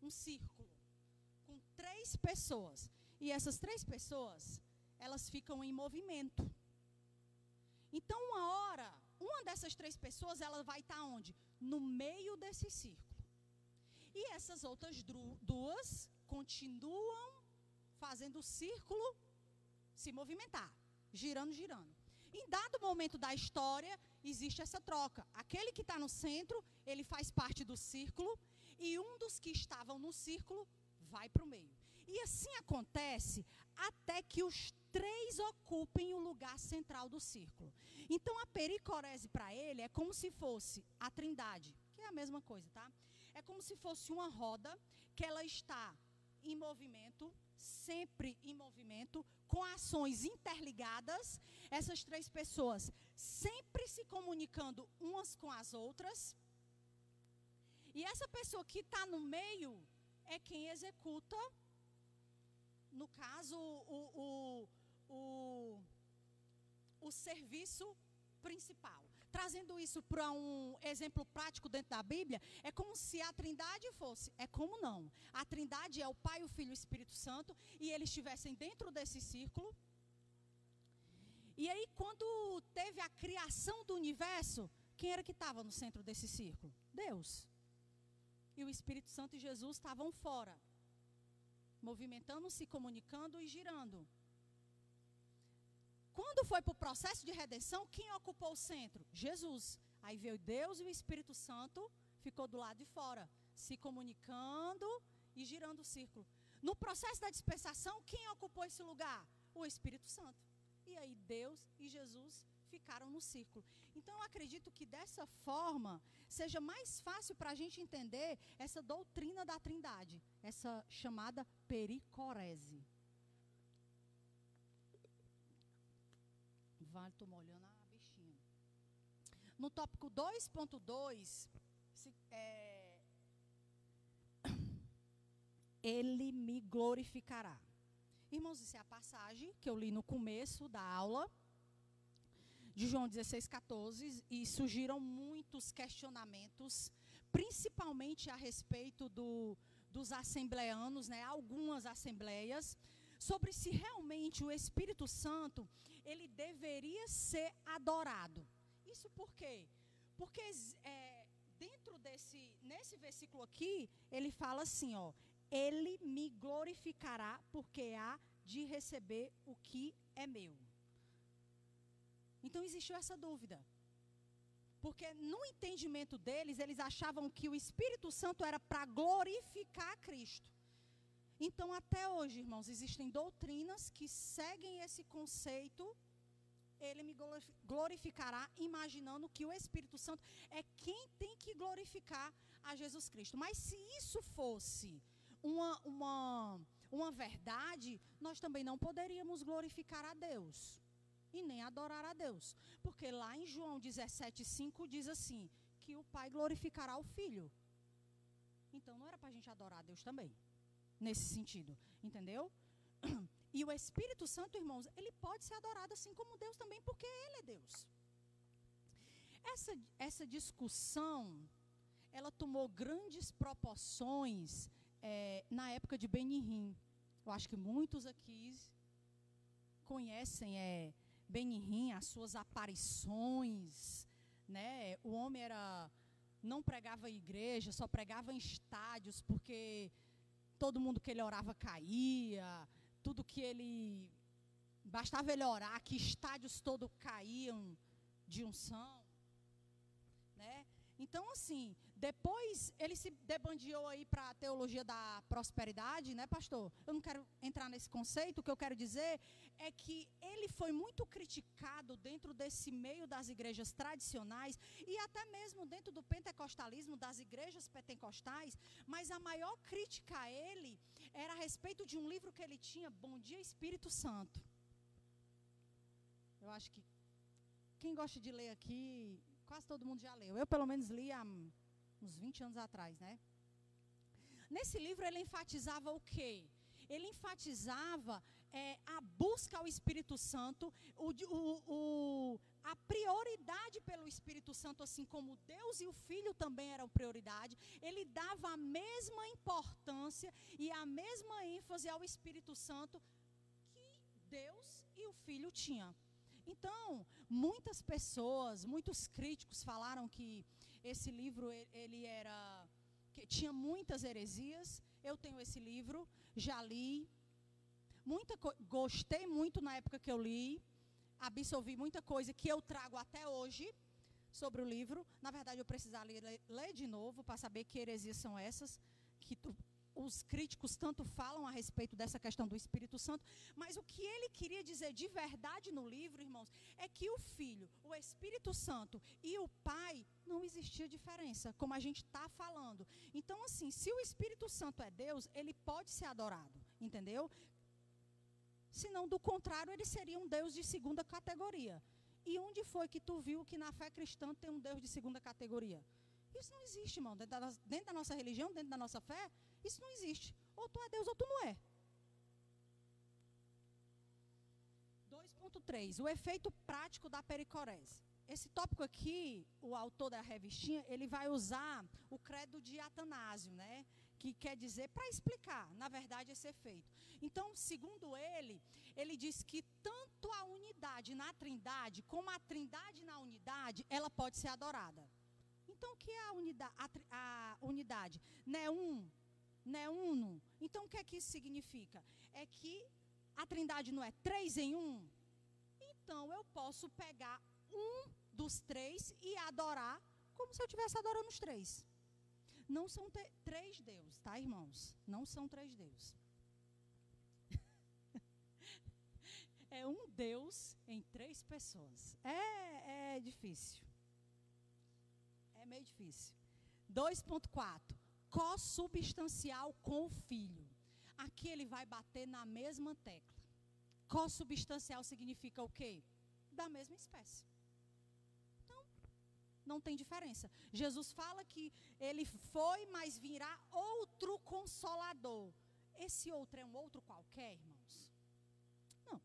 um círculo, com três pessoas. E essas três pessoas, elas ficam em movimento. Então, uma hora, uma dessas três pessoas, ela vai estar onde? No meio desse círculo. E essas outras duas continuam fazendo o círculo se movimentar, girando, girando. Em dado momento da história, existe essa troca. Aquele que está no centro, ele faz parte do círculo, e um dos que estavam no círculo vai para o meio. E assim acontece até que os três ocupem o lugar central do círculo. Então a pericorese para ele é como se fosse a trindade, que é a mesma coisa, tá? É como se fosse uma roda que ela está em movimento, sempre em movimento, com ações interligadas, essas três pessoas sempre se comunicando umas com as outras. E essa pessoa que está no meio é quem executa, no caso, o, o, o, o serviço principal. Trazendo isso para um exemplo prático dentro da Bíblia, é como se a Trindade fosse. É como não. A Trindade é o Pai, o Filho e o Espírito Santo, e eles estivessem dentro desse círculo. E aí, quando teve a criação do universo, quem era que estava no centro desse círculo? Deus. E o Espírito Santo e Jesus estavam fora, movimentando, se comunicando e girando. Quando foi para o processo de redenção, quem ocupou o centro? Jesus. Aí veio Deus e o Espírito Santo ficou do lado de fora, se comunicando e girando o círculo. No processo da dispensação, quem ocupou esse lugar? O Espírito Santo. E aí Deus e Jesus ficaram no círculo. Então eu acredito que dessa forma seja mais fácil para a gente entender essa doutrina da Trindade, essa chamada pericorese. Vale, estou molhando a bichinha. No tópico 2.2, é, ele me glorificará. Irmãos, isso é a passagem que eu li no começo da aula de João 16, 14, e surgiram muitos questionamentos, principalmente a respeito do, dos assembleanos, né, algumas assembleias, sobre se realmente o Espírito Santo ele deveria ser adorado. Isso por quê? Porque é, dentro desse, nesse versículo aqui, ele fala assim, ó, ele me glorificará porque há de receber o que é meu. Então existiu essa dúvida. Porque no entendimento deles, eles achavam que o Espírito Santo era para glorificar Cristo. Então, até hoje, irmãos, existem doutrinas que seguem esse conceito. Ele me glorificará, imaginando que o Espírito Santo é quem tem que glorificar a Jesus Cristo. Mas se isso fosse uma, uma, uma verdade, nós também não poderíamos glorificar a Deus e nem adorar a Deus. Porque lá em João 17,5 diz assim: que o Pai glorificará o Filho. Então não era para a gente adorar a Deus também nesse sentido, entendeu? E o Espírito Santo, irmãos, ele pode ser adorado assim como Deus também, porque ele é Deus. Essa, essa discussão, ela tomou grandes proporções é, na época de Benihim. Eu acho que muitos aqui conhecem é, Benihim, as suas aparições, né? O homem era não pregava em igreja, só pregava em estádios, porque todo mundo que ele orava caía, tudo que ele. Bastava ele orar, que estádios todos caíam de unção. Então, assim, depois ele se debandiou aí para a teologia da prosperidade, né, pastor? Eu não quero entrar nesse conceito, o que eu quero dizer é que ele foi muito criticado dentro desse meio das igrejas tradicionais e até mesmo dentro do pentecostalismo, das igrejas pentecostais, mas a maior crítica a ele era a respeito de um livro que ele tinha, Bom Dia Espírito Santo. Eu acho que quem gosta de ler aqui, quase todo mundo já leu. Eu, pelo menos, li há uns 20 anos atrás, né? Nesse livro, ele enfatizava o quê? Ele enfatizava é, a busca ao Espírito Santo, o, o- o- a prioridade pelo Espírito Santo, assim como Deus e o Filho também eram prioridade, ele dava a mesma importância e a mesma ênfase ao Espírito Santo que Deus e o Filho tinham. Então, muitas pessoas, muitos críticos falaram que esse livro ele era que tinha muitas heresias. Eu tenho esse livro, já li. Muita gostei muito na época que eu li. Absorvi muita coisa que eu trago até hoje sobre o livro. Na verdade, eu precisaria ler, ler de novo para saber que heresias são essas que os críticos tanto falam a respeito dessa questão do Espírito Santo, mas o que ele queria dizer de verdade no livro, irmãos, é que o Filho, o Espírito Santo e o Pai não existia diferença, como a gente está falando. Então, assim, se o Espírito Santo é Deus, ele pode ser adorado, entendeu? Senão, do contrário, ele seria um Deus de segunda categoria. E onde foi que tu viu que na fé cristã tem um Deus de segunda categoria? Isso não existe, irmão. Dentro da, nos- dentro da nossa religião, dentro da nossa fé, isso não existe. Ou tu é Deus ou tu não é. 2.3, o efeito prático da pericorese. Esse tópico aqui, o autor da revistinha, ele vai usar o credo de Atanásio, né? Que quer dizer, para explicar, na verdade, esse efeito. Então, segundo ele, ele diz que tanto a unidade na trindade, como a trindade na unidade, ela pode ser adorada. Então, o que é a, unida a, a unidade? Né um, né uno. Então, o que é que isso significa? É que a trindade não é três em um? Então, eu posso pegar um dos três e adorar como se eu estivesse adorando os três. Não são três deuses, tá, irmãos? Não são três deuses. é um Deus em três pessoas. É, é difícil. É meio difícil. 2.4. Co-substancial com o filho. Aqui ele vai bater na mesma tecla. Co-substancial significa o quê? Da mesma espécie. Então, não tem diferença. Jesus fala que ele foi, mas virá outro consolador. Esse outro é um outro qualquer, irmãos? Não.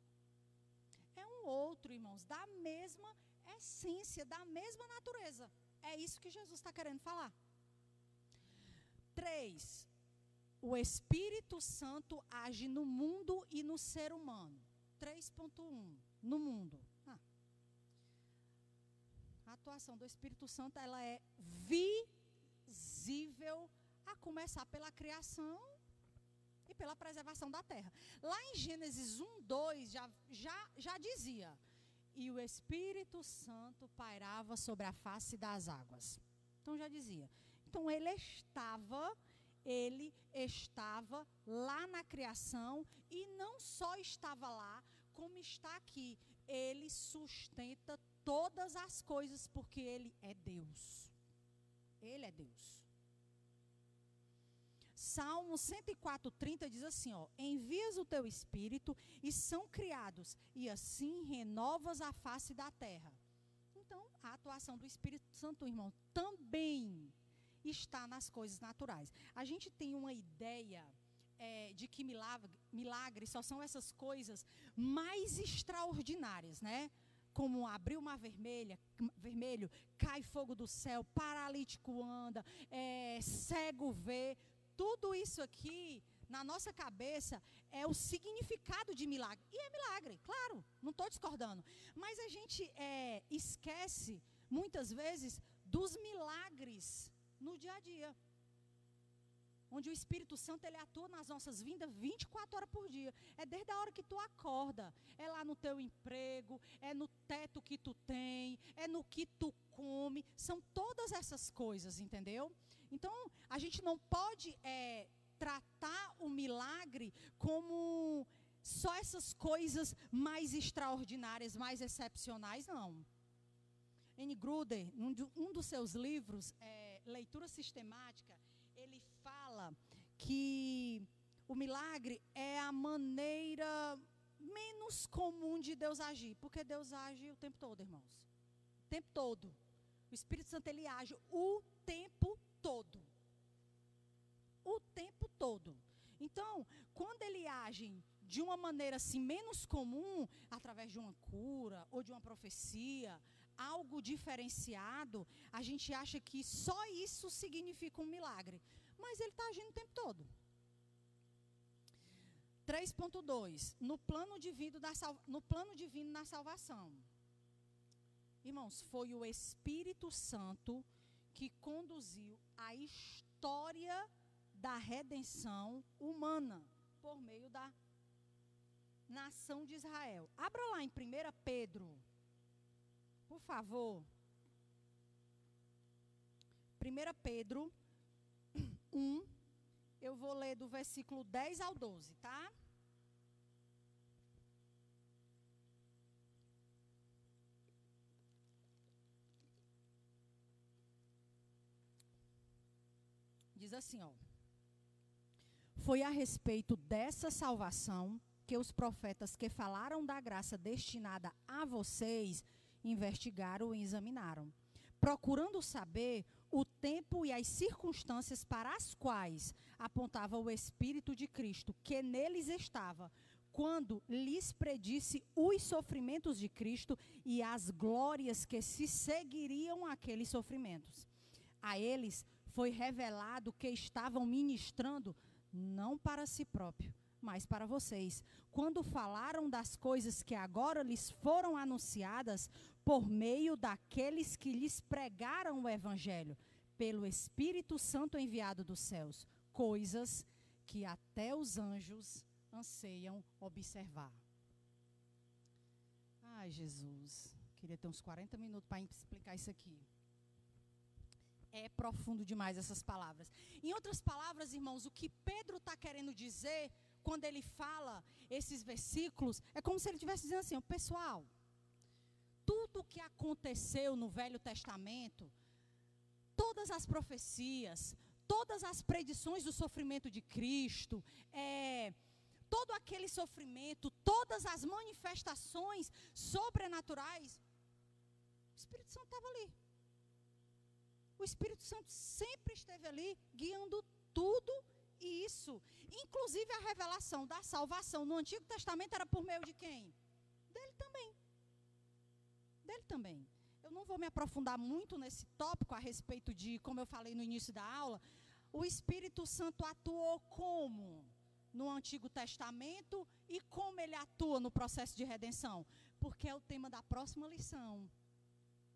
É um outro, irmãos, da mesma essência, da mesma natureza. É isso que Jesus está querendo falar. Três, o Espírito Santo age no mundo e no ser humano. 3.1, no mundo. Ah. A atuação do Espírito Santo, ela é visível a começar pela criação e pela preservação da terra. Lá em Gênesis 1, 2, já, já, já dizia, e o Espírito Santo pairava sobre a face das águas. Então já dizia. Então ele estava, ele estava lá na criação e não só estava lá, como está aqui. Ele sustenta todas as coisas porque ele é Deus. Ele é Deus. Salmo 104:30 diz assim, ó: Envias o teu espírito e são criados, e assim renovas a face da terra. Então, a atuação do Espírito Santo, irmão, também está nas coisas naturais. A gente tem uma ideia é, de que milagre, milagres só são essas coisas mais extraordinárias, né? Como abrir uma vermelha, vermelho, cai fogo do céu, paralítico anda, é, cego vê. Tudo isso aqui, na nossa cabeça, é o significado de milagre. E é milagre, claro, não estou discordando. Mas a gente é, esquece, muitas vezes, dos milagres no dia a dia. Onde o Espírito Santo ele atua nas nossas vidas 24 horas por dia. É desde a hora que tu acorda. É lá no teu emprego, é no teto que tu tem, é no que tu come. São todas essas coisas, entendeu? Então, a gente não pode é, tratar o milagre como só essas coisas mais extraordinárias, mais excepcionais, não. N. Gruder, um, dos seus livros, é, Leitura Sistemática, ele fala que o milagre é a maneira menos comum de Deus agir, porque Deus age o tempo todo, irmãos. O tempo todo. O Espírito Santo ele age o tempo todo. O tempo todo. Então, quando ele age de uma maneira assim menos comum, através de uma cura ou de uma profecia, algo diferenciado, a gente acha que só isso significa um milagre. Mas ele está agindo o tempo todo. 3.2, no plano divino da no plano divino na salvação. Irmãos, foi o Espírito Santo que conduziu a história da redenção humana por meio da nação de Israel. Abra lá em 1 Pedro, por favor. 1 Pedro 1, eu vou ler do versículo 10 ao 12, tá? Diz assim, ó. Foi a respeito dessa salvação que os profetas que falaram da graça destinada a vocês investigaram e examinaram, procurando saber o tempo e as circunstâncias para as quais apontava o Espírito de Cristo, que neles estava, quando lhes predisse os sofrimentos de Cristo e as glórias que se seguiriam àqueles sofrimentos. A eles foi revelado que estavam ministrando não para si próprio, mas para vocês. Quando falaram das coisas que agora lhes foram anunciadas por meio daqueles que lhes pregaram o evangelho, pelo Espírito Santo enviado dos céus, coisas que até os anjos anseiam observar. Ai, Jesus, queria ter uns 40 minutos para explicar isso aqui é profundo demais essas palavras. Em outras palavras, irmãos, o que Pedro está querendo dizer quando ele fala esses versículos é como se ele estivesse dizendo assim: pessoal, tudo o que aconteceu no Velho Testamento, todas as profecias, todas as predições do sofrimento de Cristo, é, todo aquele sofrimento, todas as manifestações sobrenaturais, o Espírito Santo estava ali. O Espírito Santo sempre esteve ali guiando tudo isso. Inclusive a revelação da salvação no Antigo Testamento era por meio de quem? Dele também. Dele também. Eu não vou me aprofundar muito nesse tópico a respeito de, como eu falei no início da aula, o Espírito Santo atuou como no Antigo Testamento e como ele atua no processo de redenção, porque é o tema da próxima lição.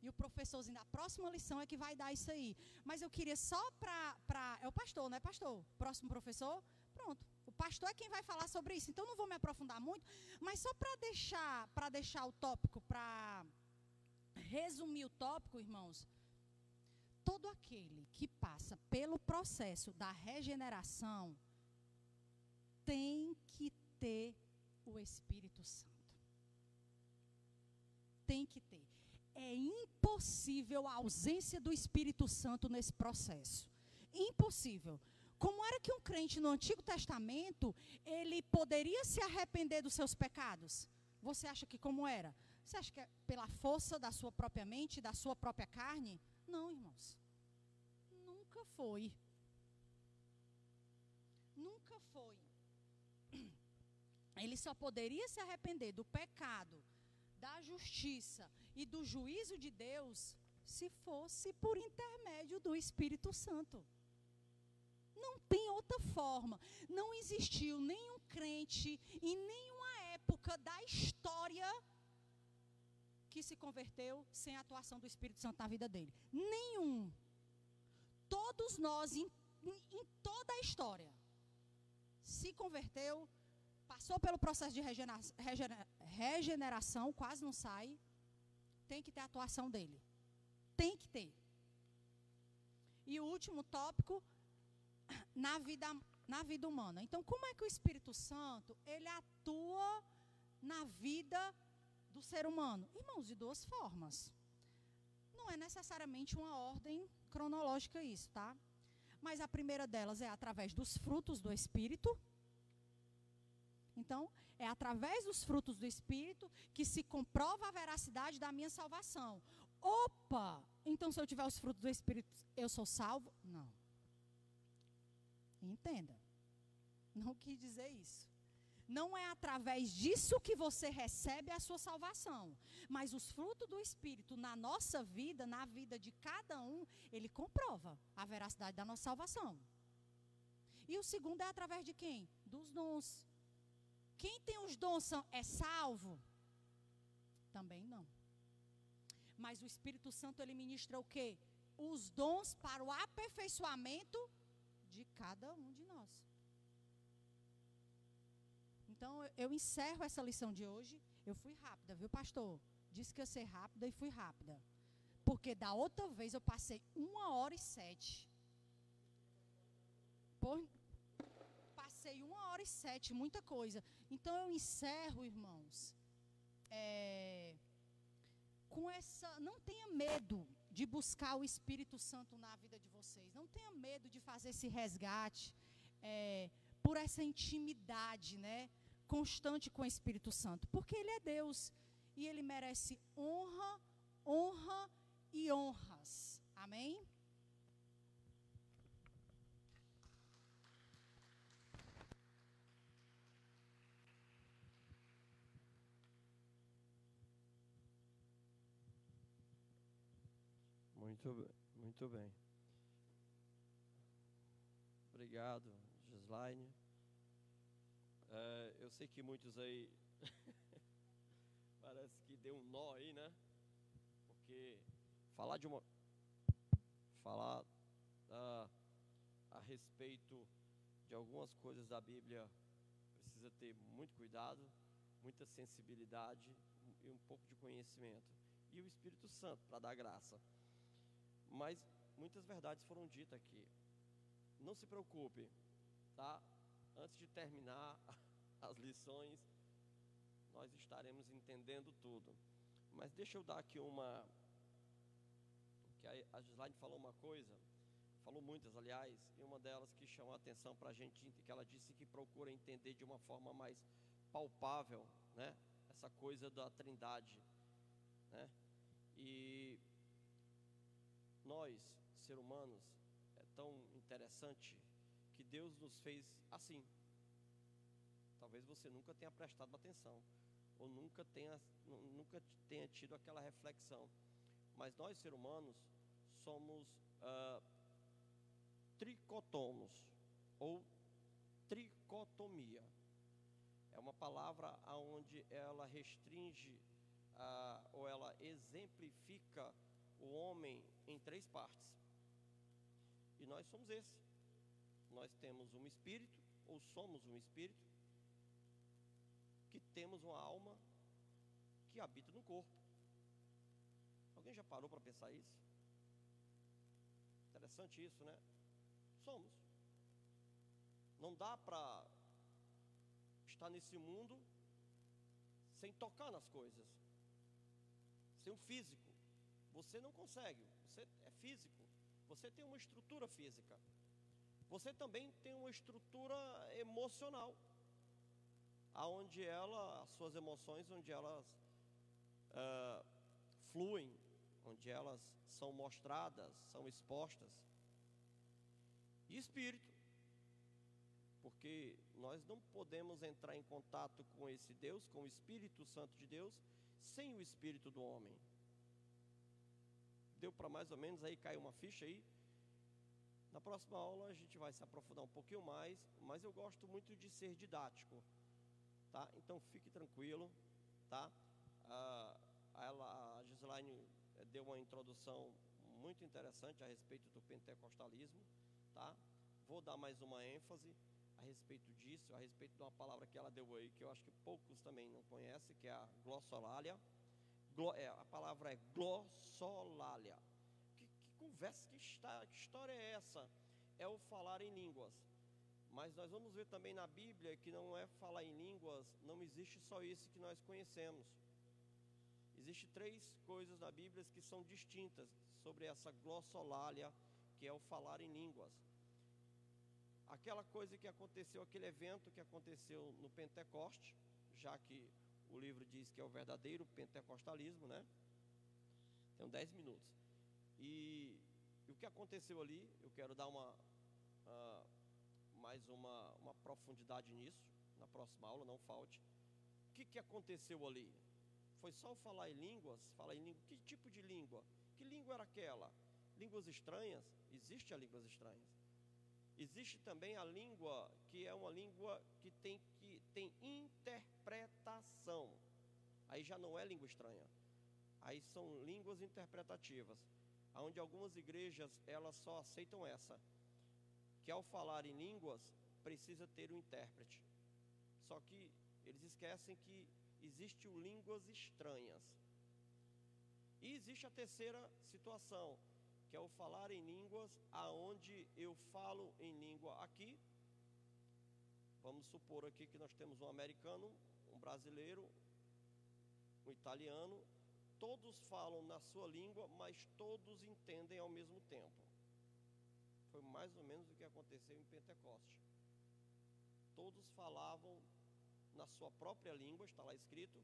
E o professorzinho da próxima lição é que vai dar isso aí. Mas eu queria só para. É o pastor, não é pastor? Próximo professor? Pronto. O pastor é quem vai falar sobre isso. Então não vou me aprofundar muito. Mas só para deixar, deixar o tópico, para resumir o tópico, irmãos. Todo aquele que passa pelo processo da regeneração tem que ter o Espírito Santo. Tem que ter é impossível a ausência do Espírito Santo nesse processo. Impossível. Como era que um crente no Antigo Testamento, ele poderia se arrepender dos seus pecados? Você acha que como era? Você acha que é pela força da sua própria mente, da sua própria carne? Não, irmãos. Nunca foi. Nunca foi. Ele só poderia se arrepender do pecado da justiça e do juízo de Deus se fosse por intermédio do Espírito Santo. Não tem outra forma. Não existiu nenhum crente em nenhuma época da história que se converteu sem a atuação do Espírito Santo na vida dele. Nenhum. Todos nós, em, em toda a história, se converteu passou pelo processo de regeneração, quase não sai, tem que ter a atuação dele. Tem que ter. E o último tópico, na vida, na vida humana. Então, como é que o Espírito Santo, ele atua na vida do ser humano? Irmãos, de duas formas. Não é necessariamente uma ordem cronológica isso, tá? Mas a primeira delas é através dos frutos do Espírito, então, é através dos frutos do Espírito que se comprova a veracidade da minha salvação. Opa! Então, se eu tiver os frutos do Espírito, eu sou salvo? Não. Entenda. Não quis dizer isso. Não é através disso que você recebe a sua salvação. Mas os frutos do Espírito na nossa vida, na vida de cada um, ele comprova a veracidade da nossa salvação. E o segundo é através de quem? Dos dons. Quem tem os dons é salvo? Também não. Mas o Espírito Santo ele ministra o quê? Os dons para o aperfeiçoamento de cada um de nós. Então eu, eu encerro essa lição de hoje. Eu fui rápida, viu, pastor? Disse que ia ser rápida e fui rápida. Porque da outra vez eu passei uma hora e sete. Por, passei uma hora e sete, muita coisa. Então eu encerro, irmãos, é, com essa. Não tenha medo de buscar o Espírito Santo na vida de vocês. Não tenha medo de fazer esse resgate é, por essa intimidade, né? Constante com o Espírito Santo. Porque Ele é Deus. E Ele merece honra, honra e honras. Amém? Muito, muito bem. Obrigado, Gislaine. É, eu sei que muitos aí parece que deu um nó aí, né? Porque falar de uma falar ah, a respeito de algumas coisas da Bíblia precisa ter muito cuidado, muita sensibilidade e um pouco de conhecimento e o Espírito Santo para dar graça. Mas muitas verdades foram ditas aqui. Não se preocupe, tá? Antes de terminar as lições, nós estaremos entendendo tudo. Mas deixa eu dar aqui uma. Que a Gislaine falou uma coisa, falou muitas, aliás, e uma delas que chamou a atenção para a gente, que ela disse que procura entender de uma forma mais palpável, né? Essa coisa da trindade, né? E nós, ser humanos, é tão interessante que Deus nos fez assim. Talvez você nunca tenha prestado atenção, ou nunca tenha, nu- nunca tenha tido aquela reflexão. Mas nós, ser humanos, somos ah, tricotomos, ou tricotomia. É uma palavra onde ela restringe ah, ou ela exemplifica o homem em três partes. E nós somos esse. Nós temos um espírito, ou somos um espírito, que temos uma alma que habita no corpo. Alguém já parou para pensar isso? Interessante isso, né? Somos. Não dá para estar nesse mundo sem tocar nas coisas, sem o físico. Você não consegue, você é físico, você tem uma estrutura física. Você também tem uma estrutura emocional, aonde ela, as suas emoções, onde elas ah, fluem, onde elas são mostradas, são expostas. E espírito, porque nós não podemos entrar em contato com esse Deus, com o Espírito Santo de Deus, sem o espírito do homem. Deu para mais ou menos aí cair uma ficha aí? Na próxima aula a gente vai se aprofundar um pouquinho mais, mas eu gosto muito de ser didático, tá? Então fique tranquilo, tá? Ah, ela, a Gislaine eh, deu uma introdução muito interessante a respeito do pentecostalismo, tá? Vou dar mais uma ênfase a respeito disso, a respeito de uma palavra que ela deu aí, que eu acho que poucos também não conhecem, que é a glossolalia. Glo- é, a palavra é glossolalia. Conversa, que, que história é essa? É o falar em línguas. Mas nós vamos ver também na Bíblia que não é falar em línguas, não existe só isso que nós conhecemos. Existem três coisas na Bíblia que são distintas sobre essa glossolalia, que é o falar em línguas. Aquela coisa que aconteceu, aquele evento que aconteceu no Pentecoste, já que o livro diz que é o verdadeiro pentecostalismo, né? Tem 10 minutos. E, e o que aconteceu ali, eu quero dar uma ah, mais uma, uma profundidade nisso, na próxima aula, não falte. O que, que aconteceu ali? Foi só falar em línguas? Falar em língua? Que tipo de língua? Que língua era aquela? Línguas estranhas? Existe a línguas estranhas. Existe também a língua que é uma língua que tem, que tem interpretação. Aí já não é língua estranha. Aí são línguas interpretativas, onde algumas igrejas elas só aceitam essa, que ao falar em línguas precisa ter um intérprete. Só que eles esquecem que existe o línguas estranhas. E existe a terceira situação, que é o falar em línguas aonde eu falo em língua aqui. Vamos supor aqui que nós temos um americano, um brasileiro, um italiano, todos falam na sua língua, mas todos entendem ao mesmo tempo. Foi mais ou menos o que aconteceu em Pentecoste. Todos falavam na sua própria língua, está lá escrito,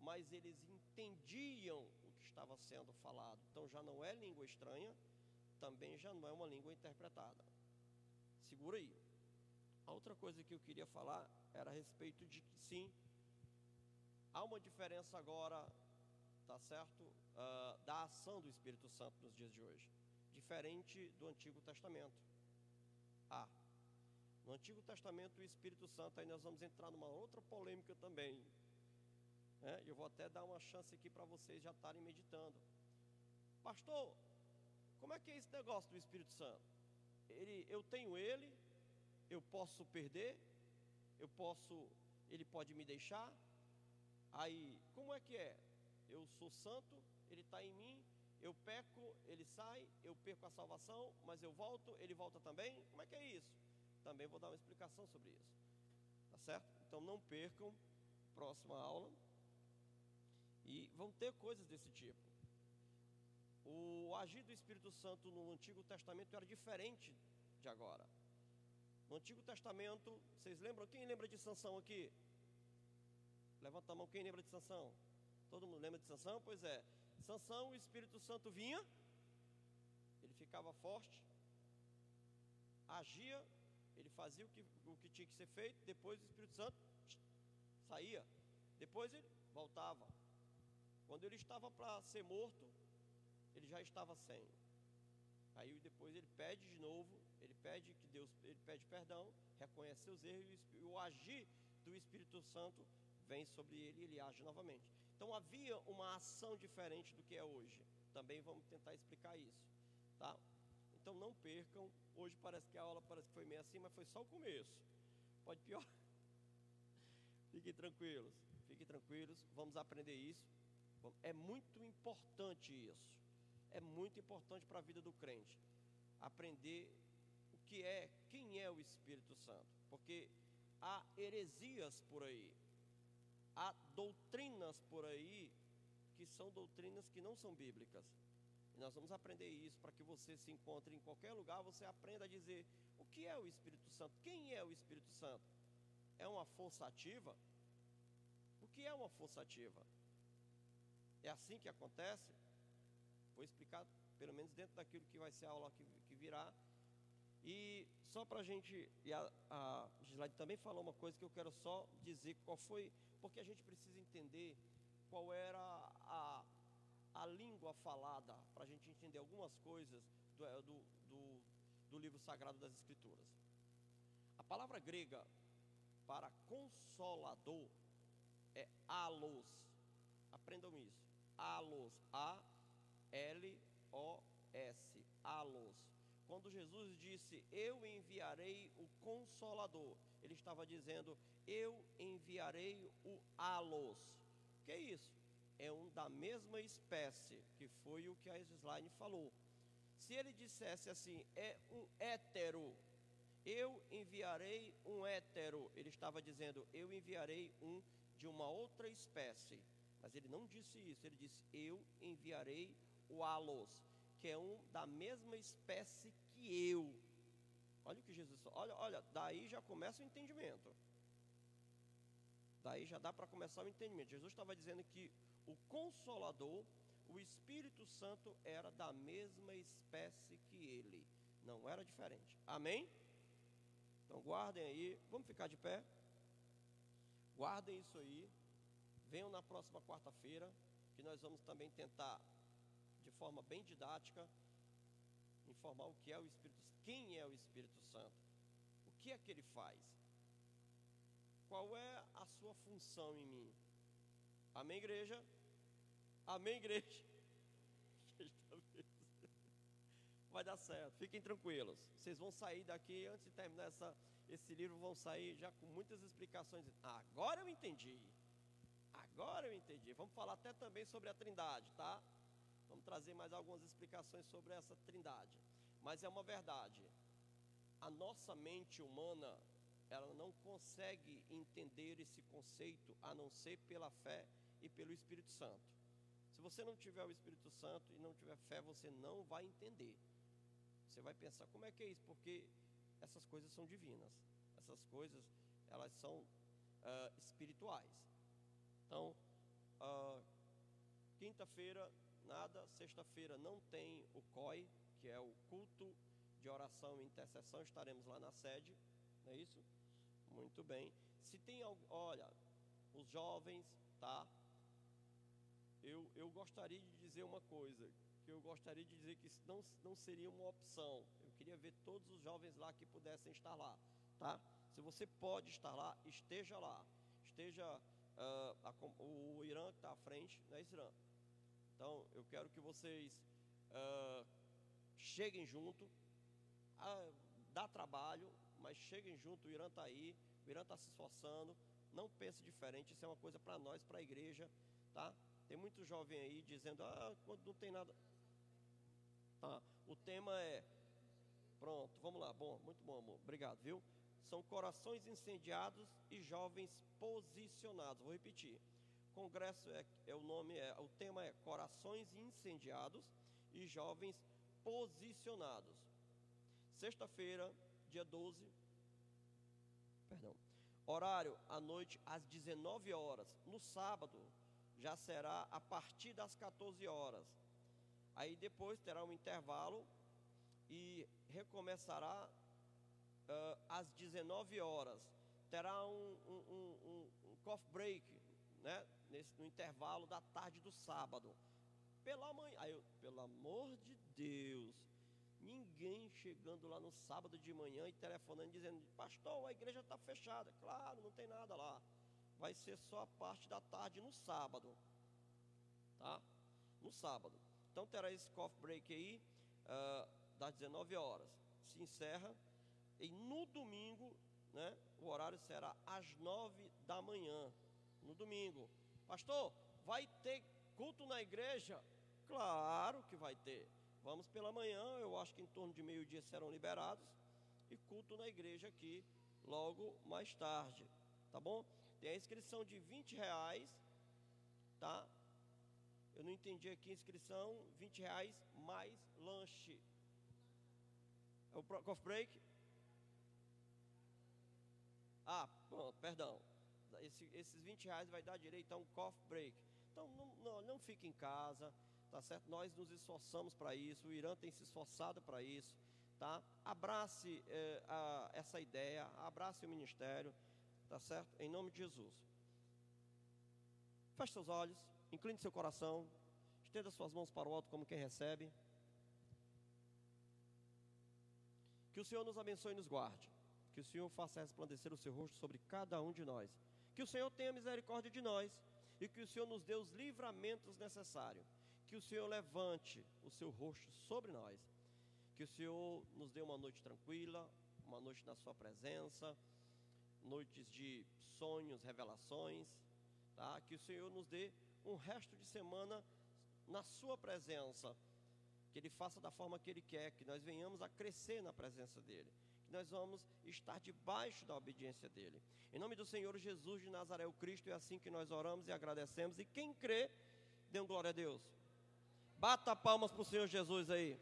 mas eles entendiam o que estava sendo falado. Então já não é língua estranha, também já não é uma língua interpretada. Segura aí. A outra coisa que eu queria falar era a respeito de que sim, há uma diferença agora, tá certo, uh, da ação do Espírito Santo nos dias de hoje, diferente do Antigo Testamento. Ah, no Antigo Testamento, o Espírito Santo, aí nós vamos entrar numa outra polêmica também. Né? Eu vou até dar uma chance aqui para vocês já estarem meditando. Pastor, como é que é esse negócio do Espírito Santo? Ele, eu tenho ele, eu posso perder, eu posso, ele pode me deixar. Aí, como é que é? Eu sou santo, ele está em mim, eu peco, ele sai, eu perco a salvação, mas eu volto, ele volta também. Como é que é isso? Também vou dar uma explicação sobre isso. Tá certo? Então não percam próxima aula. E vão ter coisas desse tipo. O agir do Espírito Santo no Antigo Testamento era diferente de agora. No Antigo Testamento, vocês lembram? Quem lembra de Sansão aqui? Levanta a mão, quem lembra de Sansão? Todo mundo lembra de Sansão? Pois é. Sansão, o Espírito Santo vinha, ele ficava forte, agia ele fazia o que, o que tinha que ser feito, depois o Espírito Santo saía, depois ele voltava. Quando ele estava para ser morto, ele já estava sem. Aí depois ele pede de novo, ele pede que Deus, ele pede perdão, reconhece seus erros e o agir do Espírito Santo vem sobre ele e ele age novamente. Então havia uma ação diferente do que é hoje. Também vamos tentar explicar isso, tá? Então não percam. Hoje parece que a aula parece que foi meio assim, mas foi só o começo. Pode pior. Fiquem tranquilos, fiquem tranquilos. Vamos aprender isso. É muito importante isso. É muito importante para a vida do crente aprender o que é, quem é o Espírito Santo, porque há heresias por aí, há doutrinas por aí que são doutrinas que não são bíblicas. E nós vamos aprender isso para que você se encontre em qualquer lugar, você aprenda a dizer o que é o Espírito Santo, quem é o Espírito Santo? É uma força ativa? O que é uma força ativa? É assim que acontece? Vou explicar, pelo menos dentro daquilo que vai ser a aula que, que virá. E só para a gente, e a, a Gislaide também falou uma coisa que eu quero só dizer qual foi, porque a gente precisa entender qual era a, a língua falada, para a gente entender algumas coisas do, é, do, do, do livro sagrado das Escrituras. A palavra grega para consolador é alos. Aprendam isso. Alos. A-L-O-S. Alos. Quando Jesus disse, Eu enviarei o consolador, ele estava dizendo, Eu enviarei o alos. Que é isso? é um da mesma espécie, que foi o que a Slime falou. Se ele dissesse assim, é um hétero, eu enviarei um hétero, ele estava dizendo, eu enviarei um de uma outra espécie. Mas ele não disse isso, ele disse, eu enviarei o alos, que é um da mesma espécie que eu. Olha o que Jesus olha, olha, daí já começa o entendimento. Daí já dá para começar o entendimento. Jesus estava dizendo que o Consolador, o Espírito Santo era da mesma espécie que ele, não era diferente. Amém? Então guardem aí, vamos ficar de pé. Guardem isso aí. Venham na próxima quarta-feira, que nós vamos também tentar, de forma bem didática, informar o que é o Espírito quem é o Espírito Santo, o que é que ele faz, qual é a sua função em mim. Amém, igreja? Amém, igreja? Vai dar certo, fiquem tranquilos. Vocês vão sair daqui, antes de terminar essa, esse livro, vão sair já com muitas explicações. agora eu entendi. Agora eu entendi. Vamos falar até também sobre a trindade, tá? Vamos trazer mais algumas explicações sobre essa trindade. Mas é uma verdade. A nossa mente humana, ela não consegue entender esse conceito a não ser pela fé e pelo Espírito Santo. Se você não tiver o Espírito Santo e não tiver fé, você não vai entender. Você vai pensar, como é que é isso? Porque essas coisas são divinas. Essas coisas, elas são uh, espirituais. Então, uh, quinta-feira, nada. Sexta-feira não tem o COI, que é o culto de oração e intercessão. Estaremos lá na sede, não é isso? Muito bem. Se tem algo, olha, os jovens, tá? Eu, eu gostaria de dizer uma coisa que eu gostaria de dizer que isso não, não seria uma opção. Eu queria ver todos os jovens lá que pudessem estar lá, tá? Se você pode estar lá, esteja lá. Esteja, uh, a, o Irã que está à frente, não é Irã. Então, eu quero que vocês uh, cheguem junto. Uh, dá trabalho, mas cheguem junto. O Irã está aí, o Irã está se esforçando. Não pense diferente, isso é uma coisa para nós, para a igreja, tá? Tem muito jovem aí dizendo, ah, não tem nada. Tá. O tema é. Pronto, vamos lá. Bom, muito bom, amor. Obrigado, viu? São corações incendiados e jovens posicionados. Vou repetir. Congresso é, é o nome, é, o tema é Corações incendiados e jovens posicionados. Sexta-feira, dia 12. Perdão. Horário à noite às 19 horas. No sábado já será a partir das 14 horas. Aí depois terá um intervalo e recomeçará uh, às 19 horas. Terá um, um, um, um coffee break, né? Nesse, no intervalo da tarde do sábado. Pela manhã, aí eu, pelo amor de Deus, ninguém chegando lá no sábado de manhã e telefonando dizendo, pastor, a igreja está fechada. Claro, não tem nada lá. Vai ser só a parte da tarde no sábado. Tá? No sábado. Então terá esse coffee break aí, uh, das 19 horas. Se encerra. E no domingo, né, o horário será às 9 da manhã. No domingo. Pastor, vai ter culto na igreja? Claro que vai ter. Vamos pela manhã, eu acho que em torno de meio-dia serão liberados. E culto na igreja aqui logo mais tarde. Tá bom? Tem a inscrição de 20 reais, tá? Eu não entendi aqui, inscrição, 20 reais mais lanche. É o coffee break? Ah, pronto, perdão. Esse, esses 20 reais vai dar direito a um coffee break. Então não, não, não fique em casa, tá certo? Nós nos esforçamos para isso, o Irã tem se esforçado para isso, tá? Abrace eh, a, essa ideia, abrace o ministério, tá certo? Em nome de Jesus. Feche seus olhos. Incline seu coração. Estenda suas mãos para o alto como quem recebe. Que o Senhor nos abençoe e nos guarde. Que o Senhor faça resplandecer o seu rosto sobre cada um de nós. Que o Senhor tenha misericórdia de nós. E que o Senhor nos dê os livramentos necessários. Que o Senhor levante o seu rosto sobre nós. Que o Senhor nos dê uma noite tranquila, uma noite na Sua presença, noites de sonhos, revelações. Tá? Que o Senhor nos dê um resto de semana na Sua presença. Que Ele faça da forma que Ele quer, que nós venhamos a crescer na presença dEle. Nós vamos estar debaixo da obediência dEle. Em nome do Senhor Jesus de Nazaré, o Cristo, é assim que nós oramos e agradecemos. E quem crê, dê um glória a Deus. Bata palmas para o Senhor Jesus aí.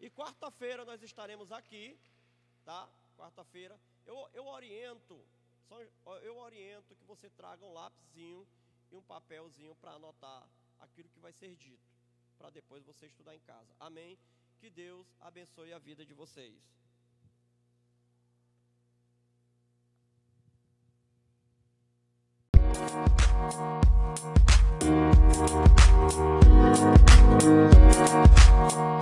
E quarta-feira nós estaremos aqui, tá? Quarta-feira. Eu, eu oriento, eu oriento que você traga um lápisinho e um papelzinho para anotar aquilo que vai ser dito, para depois você estudar em casa. Amém? Que Deus abençoe a vida de vocês. Thank you.